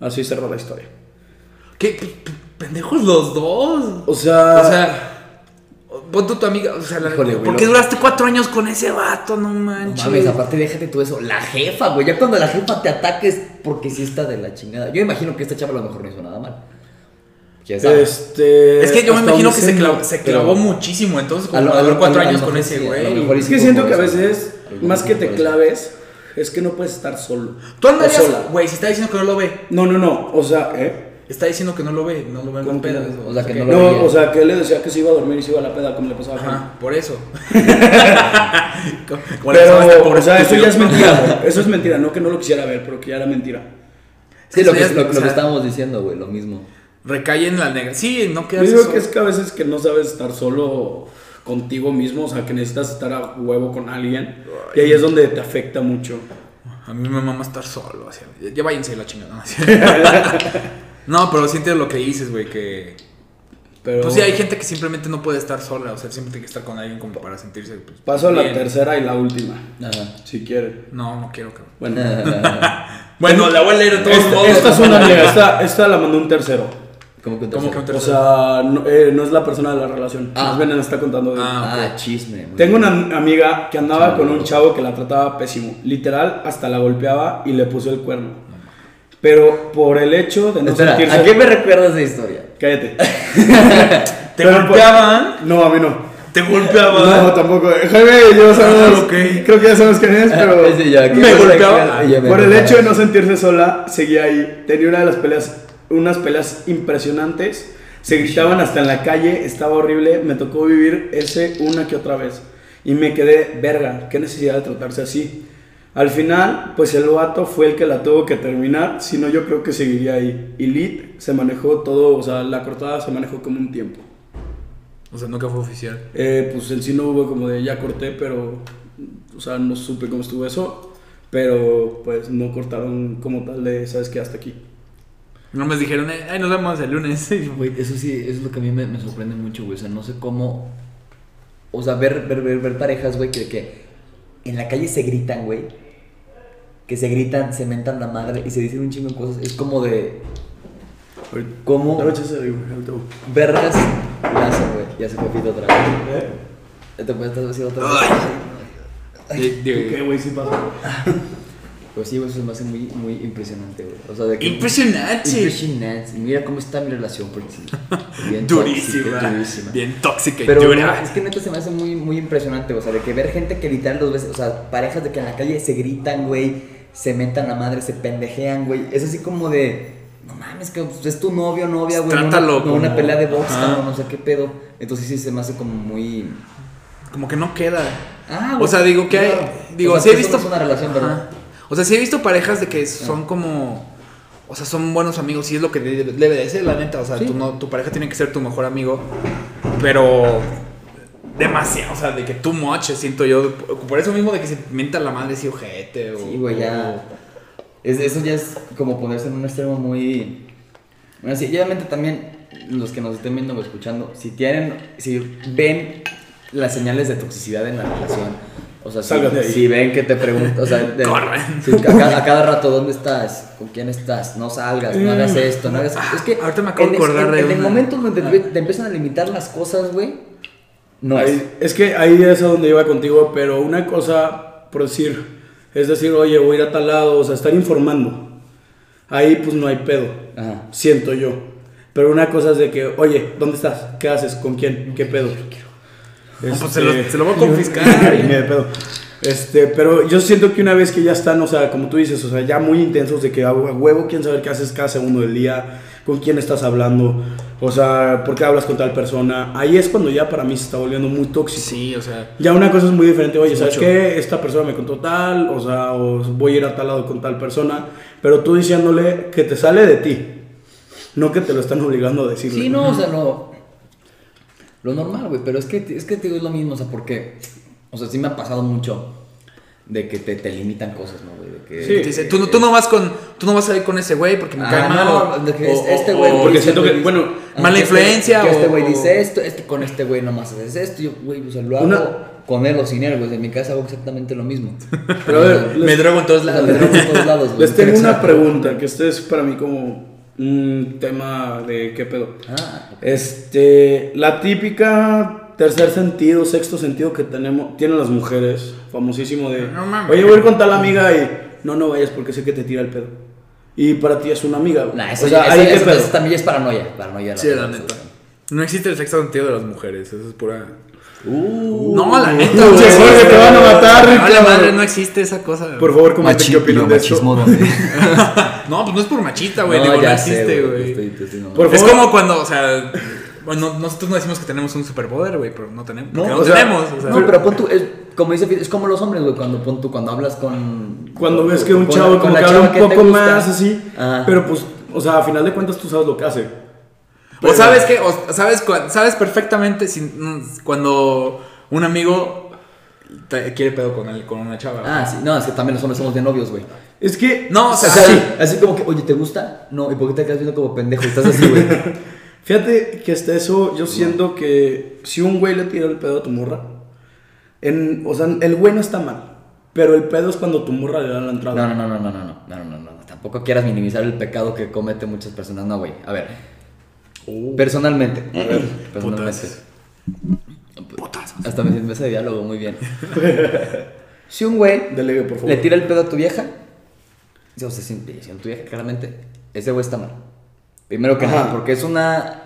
Así cerró la historia. ¿Qué? Pendejos los dos. O sea, O sea. Pon tu amiga, o sea, la- Híjole, güey, ¿por qué duraste cuatro años con ese vato? No No manches. mames, aparte déjate tú eso. La jefa, güey. Ya cuando la jefa te ataques porque sí está de la chingada. Yo imagino que esta chava a lo mejor no hizo nada mal. ¿Quién sabe? Este, es que yo me imagino que se, clavó, no. se pero- clavó muchísimo, entonces A como a lo- cuatro a lo años con ese güey. Es que siento que a veces, más que te claves, es que no puedes estar solo. Tú andarías, güey, si está diciendo que no lo ve, No, no, no. O sea, ¿eh? Está diciendo que no lo ve, no lo ve en ¿Cómo las que pedas. no? O sea, que no No, lo veía. o sea, que él le decía que se iba a dormir y se iba a la peda, como le pasaba a Juan. Ajá, por eso. <laughs> Como Pero, a este o sea, eso ya es mentira. <laughs> Eso es mentira. No que no lo quisiera ver, pero que ya era mentira. Sí, lo que lo, que estábamos diciendo, güey, lo mismo. Recae en la negra. Sí, no Yo quedas digo que es que a veces que no sabes estar solo contigo mismo, o sea, que necesitas estar a huevo con alguien. Y ahí es donde te afecta mucho. A mí me mama estar solo. Así, ya váyanse a la chingada. <laughs> ¿no? Pero sientes lo que dices, güey, que... Pero Pues sí, hay gente que simplemente no puede estar sola. O sea, siempre tiene que estar con alguien como para sentirse... Pues, Paso a la bien. tercera y la última, Ajá. si quieren. No, no quiero que... <laughs> Bueno, Bueno, la voy a leer de todos esta, modos. esta es una amiga, esta, esta la mandó un tercero. ¿Cómo que un ¿Cómo que un tercero? O sea, no, eh, no es la persona de la relación. Ah. Más bien nos está contando de Ah, Ah, chisme. Tengo bien. una amiga que andaba con un chavo que la trataba pésimo. Literal, hasta la golpeaba y le puso el cuerno. Pero por el hecho de no Espera, sentirse. ¿a qué me recuerdas esa historia? Cállate. <laughs> ¿Te Pero por- golpeaban? No, a mí no. ¿Te golpeaban? No, tampoco. Jaime yo sabemos. Ah, ok. Creo que ya sabemos quién es, pero. <laughs> Ese ya, ¿qué me golpeaba. me Por el golpeaba. hecho de no sentirse sola, seguía ahí. Tenía una de las peleas, unas peleas impresionantes. Se gritaban hasta en la calle, estaba horrible. Me tocó vivir ese una que otra vez. Y me quedé, verga, qué necesidad de tratarse así. Al final, pues el vato fue el que la tuvo que terminar, si no yo creo que seguiría ahí. Y Lit se manejó todo, o sea, la cortada se manejó como un tiempo. O sea, nunca fue oficial. Eh, pues en sí no hubo como de ya corté, pero, o sea, no supe cómo estuvo eso. Pero pues no cortaron como tal de, ¿sabes qué? Hasta aquí. No me dijeron, eh, ay, nos vemos el lunes. <laughs> Güey, eso sí, eso es lo que a mí me, me sorprende mucho, güey. O sea, no sé cómo. O sea, ver, ver, ver, ver parejas, güey, que, que en la calle se gritan, güey. Que se gritan, se mentan la madre y se dicen un chingo de cosas. Es como de. ¿Cómo voy. vergas la hacen, güey? Ya se fue otra vez. Ya te puedes estar haciendo otra vez. Di- ¿Qué, güey? Sí pasó. Pues sí, güey, eso se me hace muy, muy impresionante, güey. O sea, de que. Impresionante. Impresionante. Mira cómo está mi relación, porque sí. <laughs> Bien Durísima. tóxica, durísima. Bien tóxica y Pero dura. no, es que neta se me hace muy, muy impresionante, o sea, de que ver gente que literal dos veces, o sea, parejas de que en la calle se gritan, güey, se mentan la madre, se pendejean, güey. Es así como de, no mames, que es tu novio, novia, güey. una- Trátalo una como- pelea de box, cabrón, no sé qué pedo. Entonces sí se me hace como muy... Como que no queda. Ah, O sea, digo que hay. Digo, O sea, sí he visto. no es una relación, ¿verdad? O sea, sí he visto parejas de que son como. O sea, son buenos amigos, y es lo que debe, debe de ser, la neta. O sea, Sí. tu, no, tu pareja tiene que ser tu mejor amigo. Pero. Demasiado, o sea, de que too much, siento yo. Por eso mismo de que se mienta la madre si ojete. O, Sí, güey, ya. Es, eso ya es como ponerse en un extremo muy. Bueno, sí, y obviamente también los que nos estén viendo o escuchando, si tienen, si ven las señales de toxicidad en la relación, o sea, si, si ven que te preguntan, o sea, <laughs> de- Corren. si a, cada, a cada rato, ¿dónde estás? ¿Con quién estás? No salgas, no hagas esto, no hagas Es que Mm. ahorita me acabo de en, acordar en- de en el una. momento donde te, te empiezan a limitar las cosas, güey, no es. Ahí- es que ahí es a donde iba contigo, pero una cosa, por decir, es decir, oye, voy a ir a tal lado, o sea, estar informando. Ahí pues no hay pedo, Ajá. siento yo. Pero una cosa es de que, oye, ¿dónde estás? ¿Qué haces? ¿Con quién? ¿Qué pedo? pues se lo- se lo voy a <laughs> confiscar. Ay, ni de pedo. Este, pero yo siento que una vez que ya están, o sea, como tú dices, o sea, ya muy intensos de que a huevo quieren saber qué haces cada segundo del día, con quién estás hablando, o sea, por qué hablas con tal persona. Ahí es cuando ya para mí se está volviendo muy tóxico. Sí, o sea. Ya una cosa es muy diferente, oye, ¿sabes Mucho. qué? Esta persona me contó tal, o sea, o voy a ir a tal lado con tal persona, pero tú diciéndole que te sale de ti, no que te lo están obligando a decirle. Sí, no, o sea, lo, lo normal, güey, pero es que, es que te digo es lo mismo, o sea, porque, o sea, sí me ha pasado mucho de que te, te limitan cosas, ¿no, güey? De que, Sí. te dice, tú, no- tú no vas con. Tú no vas a ir con ese güey porque me Ah, cae mal. no, o- de que o- es- este o- güey, o- porque dice, siento que, bueno, ah, mala que este- influencia Que este o- güey dice esto, este con este güey nomás haces esto, yo, güey, o sea, lo hago Una- con él o sin él, güey, en mi casa hago exactamente lo mismo. <laughs> Pero a ver, <laughs> Me drogo en todos lados. me drogo en todos lados, güey. les tengo una Exacto. pregunta, que este es para mí como un tema de qué pedo. Ah. Este, la típica tercer sentido, sexto sentido que tenemos, tienen las mujeres, famosísimo de, No mames. oye, voy a ir con tal amiga y no, no vayas porque sé que te tira el pedo. Y para ti es una amiga. güey. Nah, eso, o sea, eso- eso- eso también es paranoia. Paranoia. Sí, la neta. No existe el sexto sentido de las mujeres, eso es pura. Uh, no, la neta. Jorge, te van a matar, Vale, Ricardo. madre, no existe esa cosa. güey. Por favor, comenten qué opinan de <laughs> donde. No, pues no es por machista, güey. no, digo, no ya existe, güey. no. Es como cuando, o sea, bueno, nosotros no decimos que tenemos un superpoder, güey, pero no tenemos. No, porque No, o sea, tenemos, o sea. No, pero pon tú, es, como dice es como los hombres, güey, cuando pon tú, cuando hablas con... Cuando ves que un chavo como que habla un poco más así, Ajá. pero pues, o sea, a final de cuentas tú sabes lo que hace. O sabes que, o sabes, sabes perfectamente si- mm, cuando un amigo te quiere pedo con, él, con una chava. güey. Ah, sí, no, es que también los hombres somos de novios, güey. Es que, No, o O sea, sea, sí. así como que, oye, ¿te gusta? No, ¿y por qué te quedas viendo como pendejo? Estás así, güey. <laughs> fíjate que hasta eso, yo siento que si un güey le tira el pedo a tu morra, en, o sea, el güey no está mal, pero el pedo es cuando tu morra le da la entrada. No, no, no, no, no, no, no, no, no, no, no. Tampoco quieras minimizar el pecado que cometen muchas personas. No, güey. A ver. Personalmente. A ver, personalmente. Hasta me siento ese diálogo muy bien. si un güey Delegue, por favor. le tira el pedo a tu vieja, o sea, si, si a tu vieja claramente, ese güey está mal. Primero que Ajá. nada, porque es una.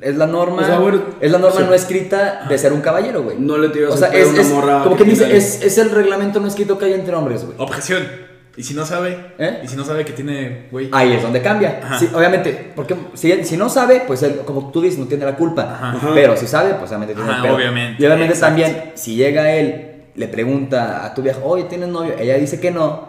Es la norma. O sea, bueno, es la norma sí. no escrita de ser un caballero, güey. No le tiras O sea, es, una es- morra Como que dice, es, es el reglamento no escrito que hay entre hombres, güey. Objeción. ¿Y si no sabe? ¿Eh? ¿Y si no sabe que tiene, güey? Ahí es donde cambia. Ajá. Sí, obviamente, porque si, si no sabe, pues él, como tú dices, no tiene la culpa. Ajá. Pero si sabe, pues obviamente tiene Ajá, el obviamente, Y obviamente exacto. también, si llega él, le pregunta a tu vieja, oye, ¿tienes novio? Ella dice que no.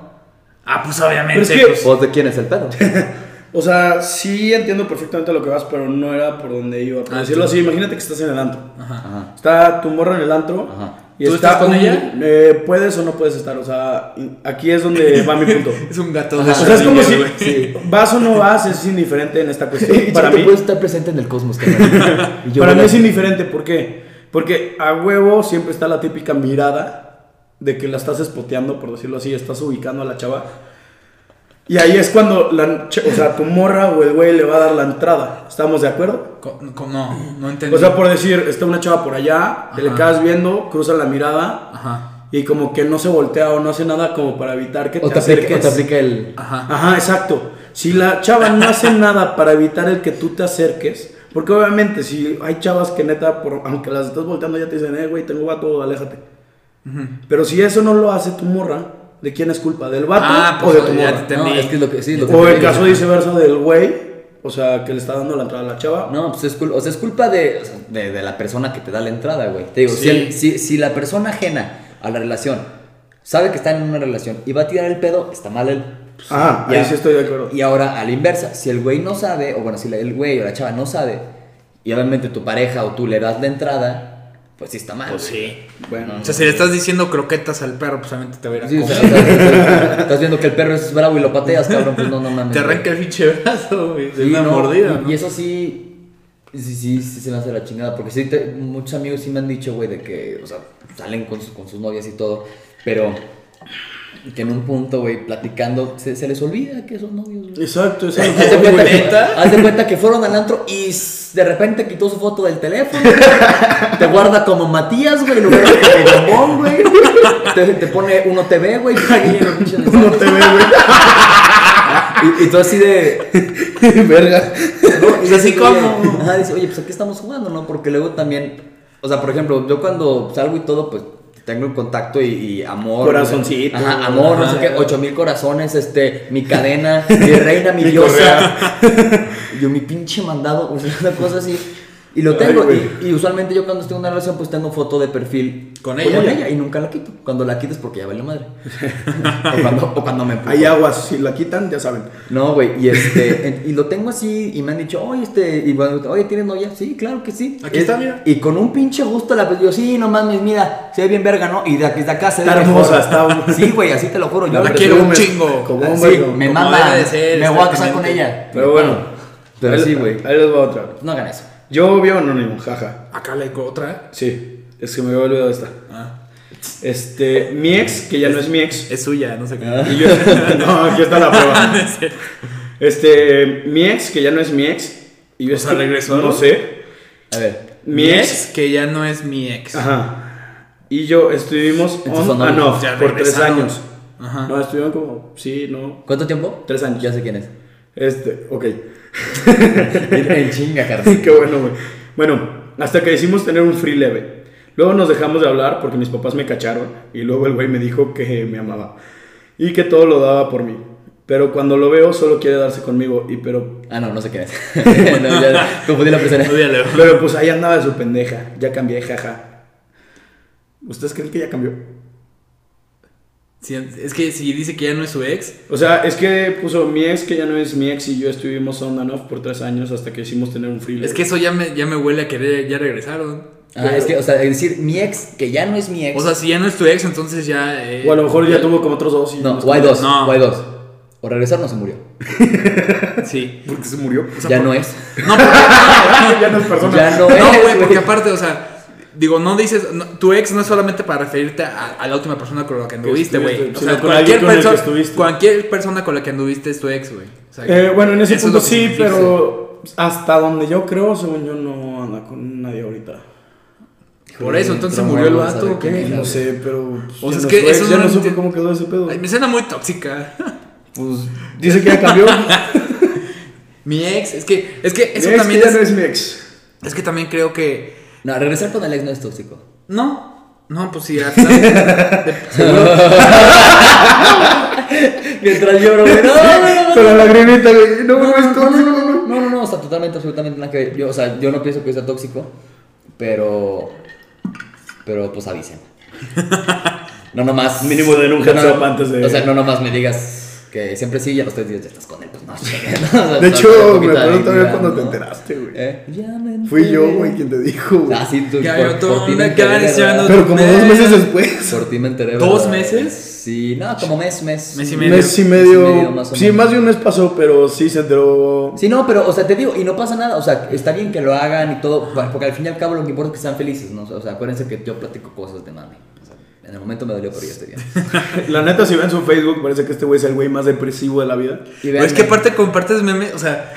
Ah, pues obviamente. Pero es que- pues, ¿Vos de quién es el pedo? <laughs> O sea, sí entiendo perfectamente lo que vas, pero no era por donde iba. Por Ah, decirlo así, imagínate que estás en el antro. Ajá. Está tu morra en el antro. Ajá. Y ¿Tú está estás con un- ella? eh, puedes o no puedes estar. O sea, aquí es donde <laughs> va mi punto. es un gato Ajá. O sea, es como si. Sí. <laughs> vas o no vas, es indiferente en esta cuestión. <laughs> Para mí, puedes estar presente en el cosmos, carnal. Y yo para mí a- es indiferente. ¿Por qué? Porque a huevo siempre está la típica mirada de que la estás espoteando, por decirlo así, estás ubicando a la chava. Y ahí es cuando la, o sea, tu morra o el güey le va a dar la entrada. ¿Estamos de acuerdo? No, no entendí. O sea, por decir, está una chava por allá, te le quedas viendo, cruza la mirada Ajá. y como que no se voltea o no hace nada como para evitar que O te te, aplica, o acerques. te aplica el... Ajá. Ajá, exacto. Si la chava no hace nada para evitar el que tú te acerques, porque obviamente si hay chavas que neta, por, aunque las estás volteando ya te dicen, eh, güey, tengo vato, aléjate. Pero si eso no lo hace tu morra, ¿de quién es culpa? ¿Del vato Ah, o pues, de tu ya morra? te No, entendí. es que es lo que... Sí, lo que O el caso viceversa del güey, o sea, que le está dando la entrada a la chava. No, pues es, cul- o sea, es culpa de, o sea, de, de la persona que te da la entrada, güey. Te digo, Sí. si, el- si, si la persona ajena a la relación sabe que está en una relación y va a tirar el pedo, está mal él. Ah, Ya. ahí sí estoy de acuerdo. Y ahora, a la inversa, si el güey no sabe, o bueno, si la- el güey o la chava no sabe, y obviamente tu pareja o tú le das la entrada, pues sí está mal. Pues sí. Bueno, O sea, si le estás diciendo croquetas al perro, pues obviamente te va a ir a Sí, o comer. sea, estás viendo que el perro es bravo y lo pateas, cabrón, pues no, no mames. Te arranca el pinche brazo, güey. De Sí, una no, mordida. y, ¿no? y eso sí, sí, sí, sí se me hace la chingada. Porque sí, te- muchos amigos sí me han dicho, güey, de que, o sea, salen con, sus- con sus novias y todo, pero que en un punto, güey, platicando, se, se les olvida que son novios, güey. Exacto, Haz de, exacto. cuenta que, ¿Neta? haz de cuenta que fueron al antro y de repente quitó su foto del teléfono. te guarda como Matías, güey, en lugar de como bombón, güey. Te, te pone uno TV, güey. Uno TV, güey. Y, y tú así de. <laughs> Verga. ¿no? Y así como- oye, Ajá, dice, oye, pues aquí estamos jugando, ¿no? Porque luego también. O sea, por ejemplo, yo cuando salgo y todo, pues tengo el contacto y, y amor. Corazoncito. Ajá, amor, no sé qué, ocho mil corazones, este, mi cadena, <laughs> mi reina, mi, Mi diosa. yo, mi pinche mandado, o sea, una cosa así. Y lo tengo, y, y usualmente yo cuando estoy en una relación, pues tengo foto de perfil ¿Con ella? y nunca la quito. Cuando la quites porque ya vale madre. <laughs> o, cuando, o cuando me empujo. Hay aguas, si la quitan, ya saben. No, güey, y este, en- y lo tengo así, y me han dicho, oye, este, y bueno, oye, ¿tienes novia? Sí, claro que sí. Aquí Es- está, mira. Y con un pinche gusto la yo, sí, no mames, mira, se ve bien verga, ¿no? Y de aquí, de acá se ve Está hermosa, está- Sí, güey, así te lo juro. Yo La quiero un chingo. como un sí, me mama, me voy a casar con ella. Pero bueno. Pero sí, güey. Ahí les va otra. No hagan eso. Yo vi anónimo, jaja. Acá le digo otra. Sí, es que me había olvidado esta. Ah, Este, mi ex, que ya no es mi ex. es suya, no sé qué. Y yo, <laughs> no, aquí está la prueba. <laughs> Este, mi ex, que ya no es mi ex. Y yo O sea, estoy- ¿regresó? No sé. A ver. Mi ex. que ya no es mi ex. Ajá. Y yo estuvimos Entonces, on no, and off por tres años. Ajá. No, estuvieron como. Sí, no. ¿Cuánto tiempo? Tres años. Ya sé quién es. Este, ok. <laughs> en chinga, Carlos. Qué bueno, güey. Bueno, hasta que decidimos tener un free leve. Luego nos dejamos de hablar porque mis papás me cacharon. Y luego el güey me dijo que me amaba. Y que todo lo daba por mí. Pero cuando lo veo, solo quiere darse conmigo. Y pero. Ah, no, no sé quién es. <laughs> no, ya confundí la persona. Pero pues ahí andaba de su pendeja. Ya cambié, jaja. ¿Ustedes creen que ya cambió? Sí, es que si dice que ya no es su ex, O sea, es que puso mi ex, que ya no es mi ex, y yo estuvimos on and off por tres años hasta que hicimos tener un free. es que eso ya me, ya me huele a que ya regresaron. Ah, es que, o sea, es decir, mi ex, que ya no es mi ex. O sea, si ya no es tu ex, entonces ya. eh, O a lo mejor ya tuvo como otros dos. Y no, o hay dos, No. o hay dos. O regresar no se murió. <laughs> Sí. <laughs> Porque se murió. O sea, ya por- no es. <laughs> No, porque, ya no es persona. Ya no, no, es. güey, porque aparte, o sea, digo, no dices, no, tu ex no es solamente para referirte a, a la última persona con la que anduviste, güey. O sino sea, cualquier, alguien con el que perso- estuviste. cualquier persona con la que anduviste es tu ex, güey. O sea, Eh, bueno, en ese es punto sí, significa. pero hasta donde yo creo, según yo, no anda con nadie ahorita. Por eso, entonces Pero murió el no vato, sabe ¿o qué? No sé, pero. pues, O sea, es no que eso ya no supe cómo quedó ese pedo. Me suena muy tóxica. Pues dice que ya cambió. <laughs> Mi ex, es que, es que eso también mi ex. es que también creo que, No, regresar con el ex no es tóxico. no, no, pues sí, de- <laughs> Mientras lloro, güey. No, no, no, no. Con la lagrimita, güey. No, No, no, no, no, no, no, o sea, totalmente, absolutamente nada que ver. Yo, o sea, yo no pienso que sea tóxico, pero, pero pues avisen. <laughs> No nomás. Mínimo den un no, antes de- O sea, no nomás me digas que siempre sí y a los tres días ya estás con él, pues no. <laughs> ¿no? O sea, De hecho, me acuerdo todavía cuando te enteraste, güey. ¿Eh? Ya me Fui yo, güey, quien te dijo, güey. Ah, sí, tú. Ya por, yo todo por ti me enteré. Pero como dos meses después. Por ti me enteré. ¿Dos ¿verdad? meses? Sí, no, como mes, mes. Mes y medio. Mes y Mes y medio. medio, más o sí, menos. más de un mes pasó, pero sí se enteró. Sí, no, pero, o sea, te digo, y no pasa nada, o sea, está bien que lo hagan y todo, porque al fin y al cabo lo que importa es que sean felices, ¿no? O sea, acuérdense que yo platico cosas de mami. En el momento me dolió, pero ya estoy bien. <laughs> La neta, si ven su Facebook, parece que este güey es el güey más depresivo de la vida. Y Pero es que aparte compartes memes, o sea,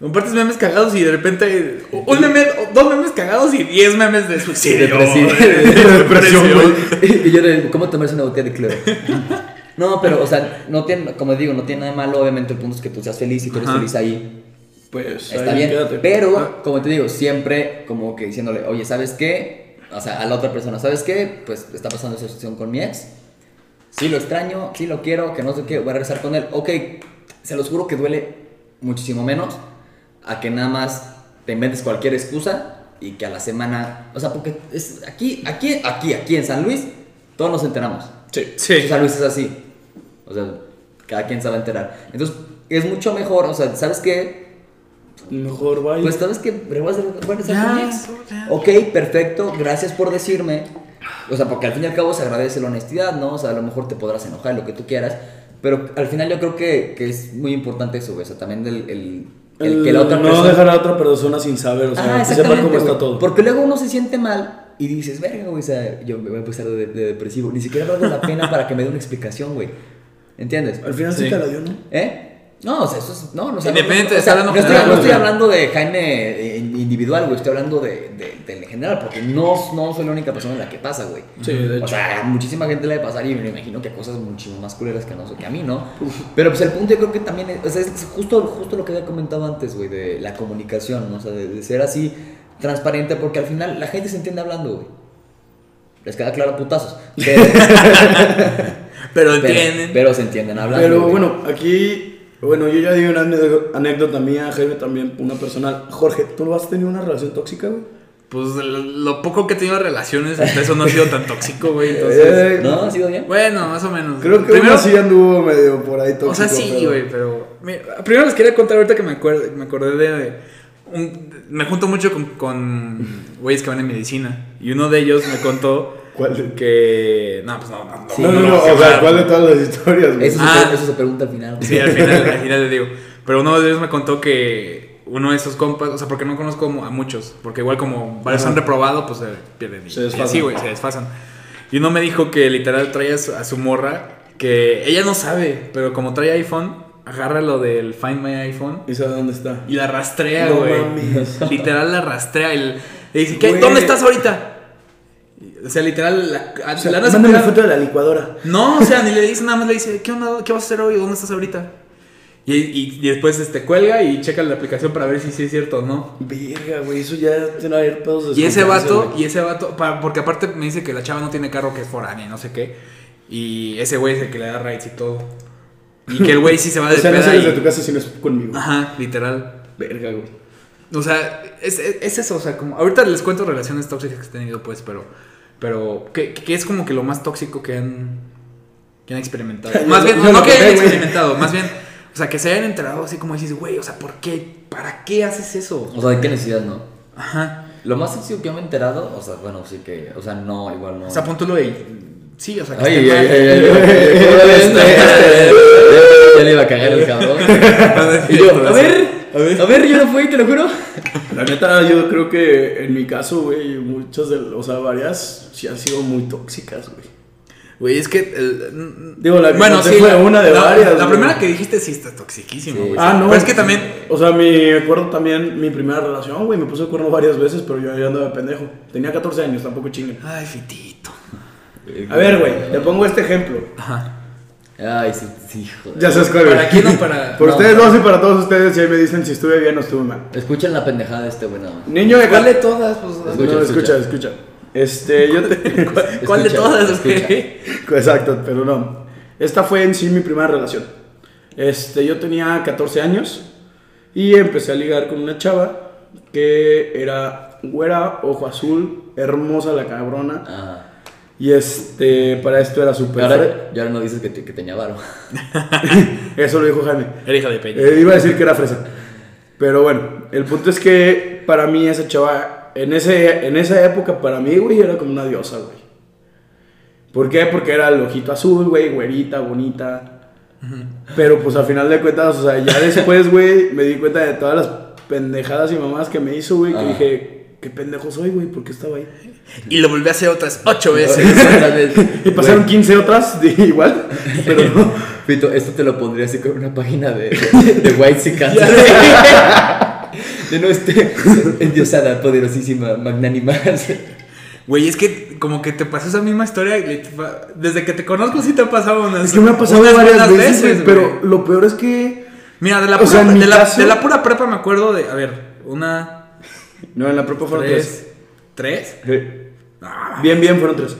compartes memes cagados y de repente un meme, dos memes cagados y diez memes de suicidio. Depresivo. <laughs> De depresión, güey. y yo le digo, ¿cómo tomarse una botella de cloro? <laughs> No, pero, o sea, no tiene, como digo, no tiene nada de malo, obviamente el punto es que tú seas feliz y tú eres Ajá. feliz ahí. Pues Está ahí bien, quédate. pero como te digo, siempre como que diciéndole, oye, ¿sabes qué? O sea, a la otra persona, ¿sabes qué? Pues está pasando esa situación con mi ex. Sí lo extraño, sí lo quiero, que no sé qué, voy a regresar con él. Ok, se los juro que duele muchísimo menos a que nada más te inventes cualquier excusa y que a la semana, o sea, porque es aquí, aquí, aquí, aquí en San Luis, todos nos enteramos. Sí. Sí. San Luis es así. O sea, cada quien se va a enterar. Entonces, es mucho mejor, o sea, ¿sabes qué? Mejor vaya. Pues sabes que ya. Ok, perfecto, gracias por decirme. O sea, porque al fin y al cabo se agradece la honestidad, ¿no? O sea, a lo mejor te podrás enojar, lo que tú quieras. Pero al final yo creo que, que es muy importante eso, güey. O sea, también el, el, el que la otra no persona. dejar a otra persona sin saber, o sea, Ah, que sepa cómo está todo. Porque luego uno se siente mal y dices, verga, güey, o sea, yo me voy a empezar de, de depresivo. Ni siquiera valgo la pena para que me dé una explicación, güey. ¿Entiendes? Al final sí, Sí. te la dio, ¿no? ¿Eh? No, o sea, eso es. No, no, o sea, Independiente no, o sea, no estoy, no estoy hablando de Jaime eh, individual, güey. Estoy hablando de, de, de general, porque no, no soy la única persona en la que pasa, güey. Sí, de hecho. O sea, a muchísima gente le debe pasar y me imagino que a cosas muchísimo más culeras que, no, que a mí, ¿no? Pero pues el punto yo creo que también es, o sea, es justo, justo lo que había comentado antes, güey, de la comunicación, ¿no? O sea, de, de ser así transparente, porque al final la gente se entiende hablando, güey. Les queda claro a putazos. <laughs> Pero, Pero <laughs> pero, entienden. pero se entienden hablando. Pero güey. bueno, aquí, bueno, yo ya di una anécdota- mía, Jaime también, una personal. Jorge, ¿tú no has tenido una relación tóxica, güey? Pues lo, poco que he tenido relaciones, hasta eso no ha sido tan tóxico, güey. Entonces, <laughs> Eh, ¿No? ¿Ha sido bien? bueno, más o menos. Creo que Primero- sí anduvo medio por ahí tóxico. O sea, sí, güey, pero. mira, primero les quería contar ahorita que me, acuer- me acordé de. un- me junto mucho con, con güeyes que van en medicina. Y uno de ellos me contó ¿Cuál de- que. No, pues no, no. Sí. No, no, no, no, o sea. ¿cuál de todas las historias? Eso, se, Ah. pre- eso se pregunta al final. Sí, al final, <laughs> al final le digo. Pero uno de ellos me contó que uno de esos compas, o sea, porque no conozco a muchos, porque igual como varios Ajá. han reprobado, pues se pierden. y- Se y desfasan. así, güey, se desfasan. Y uno me dijo que literal traía a su, a su morra, que ella no sabe, pero como trae iPhone, agarra lo del Find My iPhone ¿Y sabe dónde está? y la rastrea, No güey. mames. Literal la rastrea. Y le dice, ¿qué? ¿dónde estás ahorita? O sea, literal, la, O sea, la mándame foto de la licuadora. No, o sea, ni le dice nada más, le dice, ¿qué onda? ¿Qué vas a hacer hoy? ¿Dónde estás ahorita? Y, y- y después este, cuelga y checa la aplicación para ver si sí es cierto o no. Verga, güey, eso ya tiene haber pedos de Y ese vato, y ese vato, porque aparte me dice que la chava no tiene carro, que es foránea y no sé qué. Y ese güey es el que le da rides y todo. Y que el güey sí se va <laughs> de O sea, no sales y- de tu casa si no es conmigo. Ajá, literal. Verga, güey. O sea, es, es, es eso, o sea, como... Ahorita les cuento relaciones tóxicas que he tenido, pues, pero... Pero, que, que es como que lo más tóxico que han... Que han experimentado. Más bien, no, que hayan experimentado, más bien... O sea, que se hayan enterado así como dices, güey, o sea, ¿por qué? ¿Para qué haces eso? O sea, ¿de qué necesidad no? Ajá. Lo más sencillo que yo me he enterado, o sea, bueno, sí que, o sea, no, igual no. O sea, punto lo de... Sí, o sea, que Ay, esté ay, mal. ay, ay, ay, ay, este, este, Ya le iba a cagar el cabrón. Y yo, a ver, a ver, a ver, yo no fui, te lo juro. La neta, yo creo que en mi caso, güey, muchas de, o sea, varias sí han sido muy tóxicas, güey. Güey, es que... el- Digo, la bueno, sí, fue la, una de la- varias, La güey. primera que dijiste sí está toxiquísimo, Sí. güey. Ah, no. Pero es que también... O sea, me acuerdo también mi primera relación, güey, me puse de cuerno varias veces, pero yo ya andaba de pendejo. Tenía 14 años, tampoco chinguen. Ay, fitito. A ver, güey, te pongo este ejemplo. Ajá. Ay, sí, sí, joder. Ya sabes cuál, ¿Para quién o para...? <laughs> Por No, ustedes no. dos y para todos ustedes, y ahí me dicen si estuve bien o estuve mal. Escuchen la pendejada de este güey nada más. Niño de ¿Cuál de todas? Pues, Escucha, no, escucha. escucha, escucha. Este, yo te... <laughs> ¿Cuál de Escucha, todas, escucha. <laughs> Exacto, pero no. Esta fue en sí mi primera relación. Este, yo tenía 14 años y empecé a ligar con una chava que era güera, ojo azul, hermosa la cabrona. Ah. Y este, para esto era súper. Ahora, y ahora no dices que, te- que tenía varo. <laughs> Eso lo dijo Jaime. Era hija de Peña. Eh, iba a decir que era fresa. Pero bueno, el punto es que para mí esa chava, en, ese, en esa época, para mí, güey, era como una diosa, güey. ¿Por qué? Porque era el ojito azul, güey, güerita, bonita. Pero pues al final de cuentas, o sea, ya después, güey, me di cuenta de todas las pendejadas y mamás que me hizo, güey, que dije, qué pendejo soy, güey, ¿por qué estaba ahí? Y lo volví a hacer otras ocho veces. <laughs> Y pasaron 15 otras de igual, pero no. <laughs> Pito, esto te lo pondría así con una página de, de White Sican. <laughs> De no este, endiosada, poderosísima, magnánima. Güey, es que como que te pasó esa misma historia. Desde que te conozco sí te ha pasado unas Es que me ha pasado unas varias veces, güey, güey. pero lo peor es que... Mira, de la, pura, sea, de, la, caso- de la pura prepa me acuerdo de... A ver, una... No, en la propia fueron tres. ¿Tres? ¿Tres? Sí. Ah, Bien, bien, fueron tres.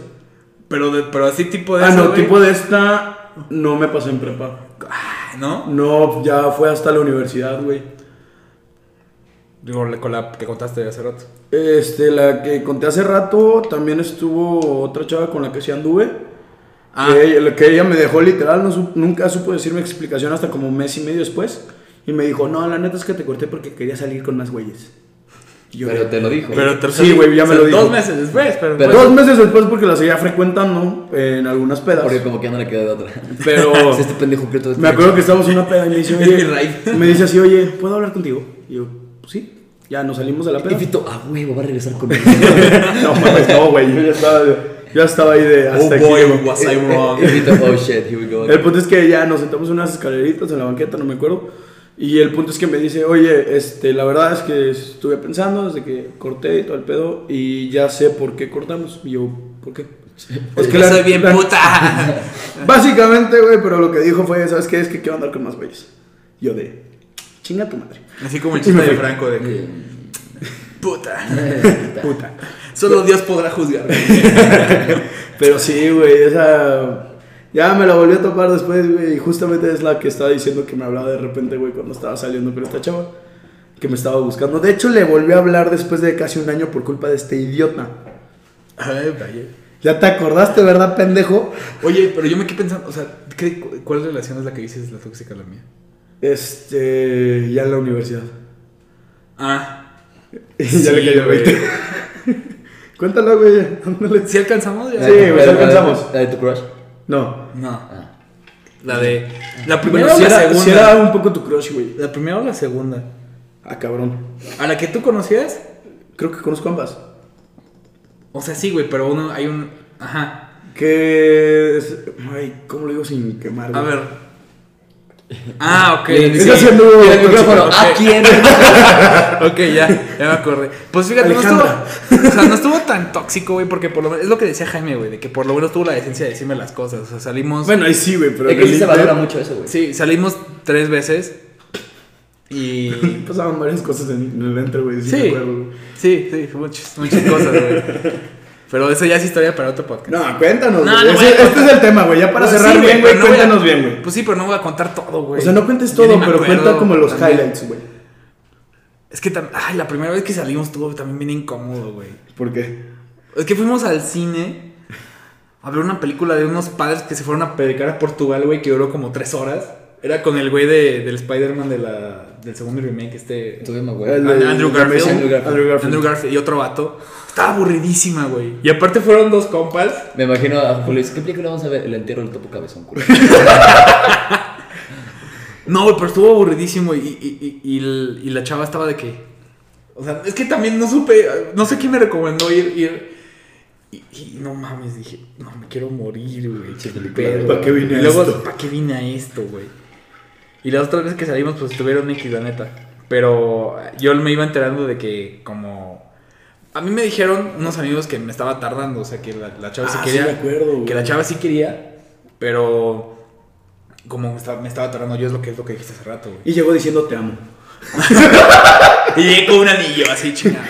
pero, de, pero así tipo de Ah, no, güey. tipo de esta no me pasé en prepa. Ah, ¿No? No, ya fue hasta la universidad, güey. Digo, con la que contaste hace rato. Este, la que conté hace rato, también estuvo otra chava con la que sí anduve. Ah, Que, ella, que ella me dejó literal, no nunca supo decirme explicación hasta como un mes y medio después. Y me dijo, no, la neta es que te corté porque quería salir con más güeyes. Y yo, Pero te lo dijo. pero te- Sí, güey, ya me lo dijo. Dos meses después, pero... Pero- Dos meses después porque la seguía frecuentando en algunas pedas. Porque como que ya no le queda de otra. Pero <laughs> este pendejo cree todo me acuerdo que estábamos en una peda y me dice, <laughs> Mi oye, me dice así, oye, ¿puedo hablar contigo? Y yo, pues sí. Ya nos salimos de la Y peda. Fito, a huevo, va a regresar conmigo. <laughs> no, mames, no, güey. Yo ya estaba, ya estaba ahí de hasta Oh aquí. boy, was I wrong. Y Fito, oh shit, here we go. El punto es que ya nos sentamos en unas escaleritas en la banqueta, no me acuerdo. Y el punto es que me dice, oye, este, la verdad es que estuve pensando desde que corté y todo el pedo y ya sé por qué cortamos. Y yo, ¿por qué? <laughs> Es que la- soy bien la- puta. <laughs> Básicamente, güey, pero lo que dijo fue, ¿sabes qué? Es que quiero andar con más güeyes. Yo de, chinga tu madre. Así como el chiste de. Franco de que... <laughs> Puta. Puta. Solo Dios podrá juzgar. Pero sí, güey, esa... Ya me la volví a topar después, güey, y justamente es la que estaba diciendo que me hablaba de repente, güey, cuando estaba saliendo con esta chava, que me estaba buscando. De hecho, le volví a hablar después de casi un año por culpa de este idiota. Ay, vaya. ¿Ya te acordaste, verdad, pendejo? Oye, pero yo me quedé pensando, o sea, ¿qué- cu- ¿cuál relación es la que dices la tóxica la mía? Este, ya en la universidad. Ah, ya le Sí, cayó el güey. 20. Cuéntalo, güey. ¿sí alcanzamos ya? Sí, güey, Pero, alcanzamos. ¿La de tu crush? No. No, Ah. la de... ¿La primera Bueno, o si la era, segunda? si era un poco tu crush, güey. ¿La primera o la segunda? Ah, cabrón. ¿A la que tú conocías? Creo que conozco ambas. O sea, sí, güey, pero uno, hay un... Ajá. Que... es- Ay, ¿cómo lo digo sin quemar? A ver, Ah, ok. Está haciendo y el micrófono, ok. ¿a quién? <laughs> ok, ya, ya me acordé. Pues fíjate, no estuvo, o sea, no estuvo tan tóxico, güey, porque por lo menos, es lo que decía Jaime, güey, de que por lo menos tuvo la decencia de decirme las cosas. O sea, salimos. Bueno, ahí sí, güey, pero Es que sí se valora mucho eso, güey. Sí, salimos tres veces. Y. <laughs> Pasaban varias cosas en, el entre, güey. Sí, sí, sí, muchas, muchas cosas, güey. Pero eso ya es historia para otro podcast. No, cuéntanos. No, güey. no este es el tema, güey. Ya para Pues cerrar sí, bien, güey, a- cuéntanos bien, güey. Pues sí, pero no voy a contar todo, güey. O sea, no cuentes todo, pero cuenta como los también. highlights, güey. Es que, ay, la primera vez que salimos estuvo también bien incómodo, güey. ¿Por qué? Es que fuimos al cine a ver una película de unos padres que se fueron a predicar a Portugal, güey, que duró como tres horas. Era con el güey de, del Spider-Man de la, del segundo remake, este... Me El acuerdo. de- Andrew Garfield. Andrew Garfield. Andrew Garfield y otro vato. Estaba aburridísima, güey. Y aparte fueron dos compas. Me imagino a Julio, ¿qué película vamos a ver? El entierro del topo cabezón, culo. <laughs> No, güey, pero estuvo aburridísimo y, y, y, y la chava estaba de que... O sea, es que también no supe, no sé quién me recomendó ir, ir y, y no mames, dije, no, me quiero morir, güey. Qué ¿Para qué vine a y luego, esto? ¿para qué vine a esto, güey? Y las otras veces que salimos, pues estuvieron X, la neta. Pero yo me iba enterando de que como... A mí me dijeron unos amigos que me estaba tardando, o sea, que la, la chava sí Ah, sí quería... me acuerdo, que la chava sí quería, pero... Como me estaba, tardando yo, es lo que es lo que dijiste hace rato, güey. Y llegó diciendo te amo. <laughs> Y llegué con un anillo así, chingada.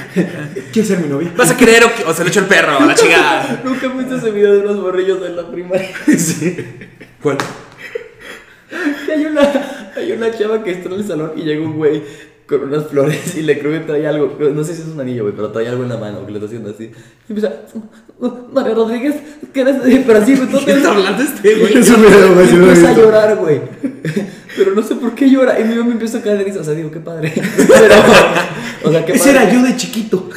¿Quieres ser mi novia? ¿Vas a creer o, qué? o se lo echo el perro a la chingada? <laughs> Nunca viste ese video de unos borrillos en la primaria. <laughs> sí. ¿Cuál? Que hay una, hay una chava que está en el salón y llega un güey con unas flores y le creo que trae algo. No sé si es un anillo, güey, pero trae algo en la mano que le está haciendo así. Y empieza, "Uh, María Rodríguez, ¿qué eres? Pero así, güey, todo ¿Qué está hablando este, güey? Empieza a llorar, güey. <laughs> Pero no sé por qué llora. Y mi mamá me empieza a caer de risa. O sea, digo, qué padre. <laughs> Pero, o sea, qué Ese era yo de chiquito.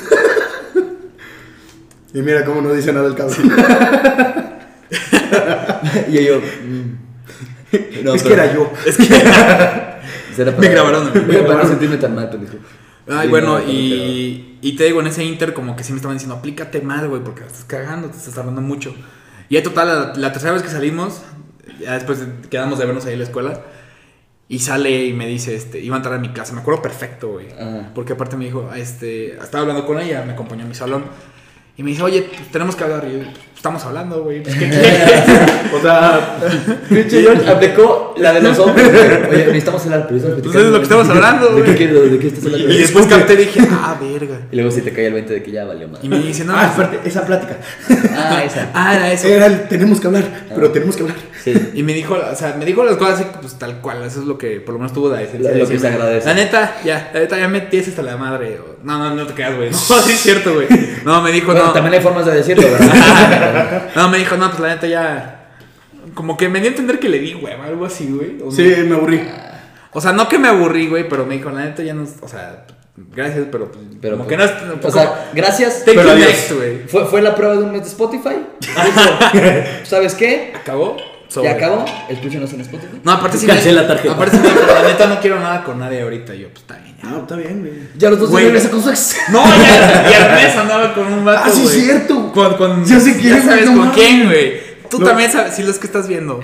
y mira cómo no dice nada el cabrón. <laughs> Y yo, mm. No, es que era yo. <laughs> Será <laughs> <laughs> Me para- grabaron mí. Güey, Para no sentirme tan mal, pendejo. Ay, Sí, bueno, no, y, y te digo, en ese inter como que sí me estaban diciendo, aplícate más, güey, porque estás cagando, te estás hablando mucho. Y ya total, la, la tercera vez que salimos, ya después de- quedamos de vernos ahí en la escuela, y sale y me dice, este, iba a entrar a mi clase, me acuerdo perfecto, güey. Ajá. Porque aparte me dijo, este, estaba hablando con ella, me acompañó a mi salón, y me dice, oye, tenemos que hablar, y yo, "Pues, estamos hablando, güey, <laughs> pues. O sea, Pinche George aplicó la de los hombres. güey. Oye, necesitamos hablar, pero estamos Pues es lo que estamos hablando, ¿De qué güey. quieres? ¿De qué estás hablando? Y después capté y <laughs> dije, ah, verga. Y luego sí te cae el 20 de que ya valió más. Y me dice, no, ah, espérate, esa plática. Ah, esa. <laughs> ah, era eso. Era el tenemos que hablar, pero tenemos que hablar. Sí. Y me dijo, o sea, me dijo las cosas así, pues tal cual, eso es lo que por lo menos tuvo. Lo- lo que se agradece. La neta, ya, la neta ya me tienes hasta la madre. No, no, no te quedas, güey. No, sí es cierto, güey. No, me dijo, Bueno, no. también hay formas de decirlo, ¿verdad? No, me dijo, no, pues la neta ya. Como que me dio a entender que le di hueva, algo así, güey. O, Sí, me aburrí. o sea, no que me aburrí, güey, pero me dijo, la neta ya no. O sea, gracias, pero. pues, Pero, como que no es. O sea, gracias. Take pero you adiós. next, güey. Fue, fue la prueba de un mes de Spotify. <laughs> Dijo, ¿sabes qué? ¿Acabó? Sobre. Ya acabó. Escúchenos en Spotify. No, aparte sí Cancela me. tarjeta. Aparte me dijo, la neta no quiero nada con nadie ahorita. Yo, pues está bien, ya. No, está bien, güey. Ya los dos Güey. se regresan con su ex. No, ya, y al mes andaba con un vato. Ah, sí, güey. cierto. Con, con, Ya sé quién, ya sabes con quién, güey. Tú No. también sabes, si los que estás viendo.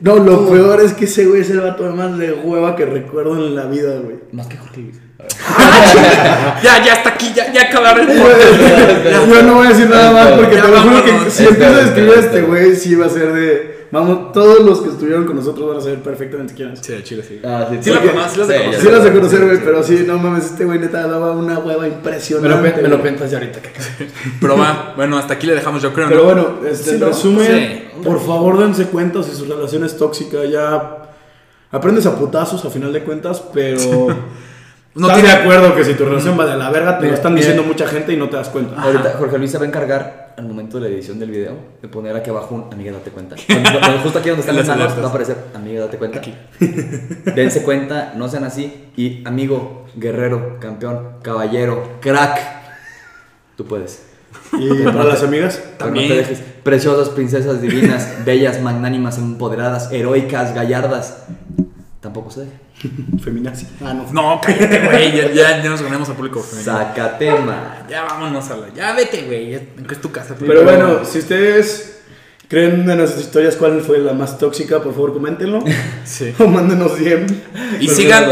No, lo peor es que ese güey es el vato más de hueva que recuerdo en la vida, güey. Más que Jorge Luis. <laughs> ya, ya está aquí, ya, ya acabaron el podcast. Yo no voy a decir nada más porque Ya te lo juro que si empiezo a describir a este güey, sí va a ser de. Vamos, todos los que estuvieron con nosotros van a saber perfectamente quién es. Sí, chile, sí. Ah, sí, Sí conoces, sí los de ya conocer. Sí las de sé. conocer, güey, pero sí. no mames, este güey neta daba una hueva impresionante. me lo güey. pensé ahorita. que- <laughs> Pero va, bueno, hasta aquí le dejamos, yo creo. Pero ¿no? bueno, este, Sí, en ¿no? resumen, Sí. por favor dense cuenta si su relación es tóxica, ya aprendes a putazos a final de cuentas, pero No tiene- de acuerdo que si tu relación va de la verga, te lo están mira. diciendo mucha gente y no te das cuenta. Ahorita Jorge Luis se va a encargar al momento de la edición del video de poner aquí abajo un amiga date cuenta. Cuando- <laughs> justo aquí donde están las manos va a aparecer amiga date cuenta. <laughs> Dense cuenta, no sean así. Y amigo, guerrero, campeón, caballero, crack. Tú puedes. Y para las amigas, Pero no También. te dejes. Preciosas princesas divinas, bellas, magnánimas, empoderadas, heroicas, gallardas. Tampoco se dejen. <laughs> feminazi. Ah, no. No, cállate, güey. Ya, ya, ya nos ganamos a público femenino. Sacatema. Ya vámonos a la. Ya vete, güey. es tu casa. Pero bueno, si ustedes ¿Creen en nuestras historias cuál fue la más tóxica? Por favor, coméntenlo. <laughs> Sí. O mándenos DM. Y sigan.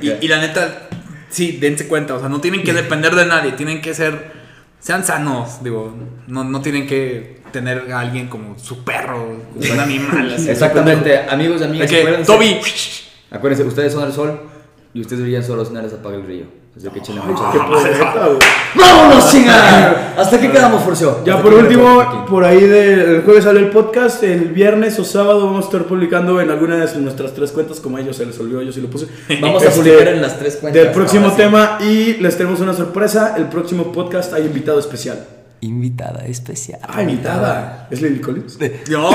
Y, y la neta, sí, dense cuenta. O sea, no tienen que <laughs> depender de nadie. Tienen que ser. Sean sanos. Digo, no, no tienen que tener a alguien como su perro, como un animal. Así. Exactamente, amigos y De amigas, acuérdense, Toby. Acuérdense, ustedes son el sol y ustedes brillan solos, nadie les apaga el brillo. Así que échenle mucho. Qué poeta, güey. ¡Vámonos, chinga! <laughs> ¿Hasta aquí quedamos, Furcio? Ya por último, por ahí del jueves sale el podcast, el viernes o sábado vamos a estar publicando en alguna de nuestras tres cuentas, como a ellos se les olvidó, yo sí lo puse. <laughs> Vamos a Este, publicar en las tres cuentas. Del próximo tema y les tenemos una sorpresa, el próximo podcast hay invitado especial. Invitada especial. Ah, invitada. ¿Es Lily Collins? <laughs> No,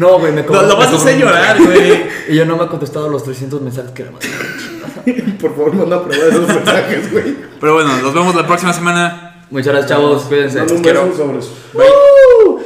No, güey, me cobró- lo vas a hacer llorar, güey. Y yo no me ha contestado los 300 mensajes que le mandé. <laughs> Por favor, manda prueba de esos mensajes, güey. Pero bueno, nos vemos la próxima semana. Muchas gracias, chavos. Cuídense. Los quiero. beso, sobres. Bye.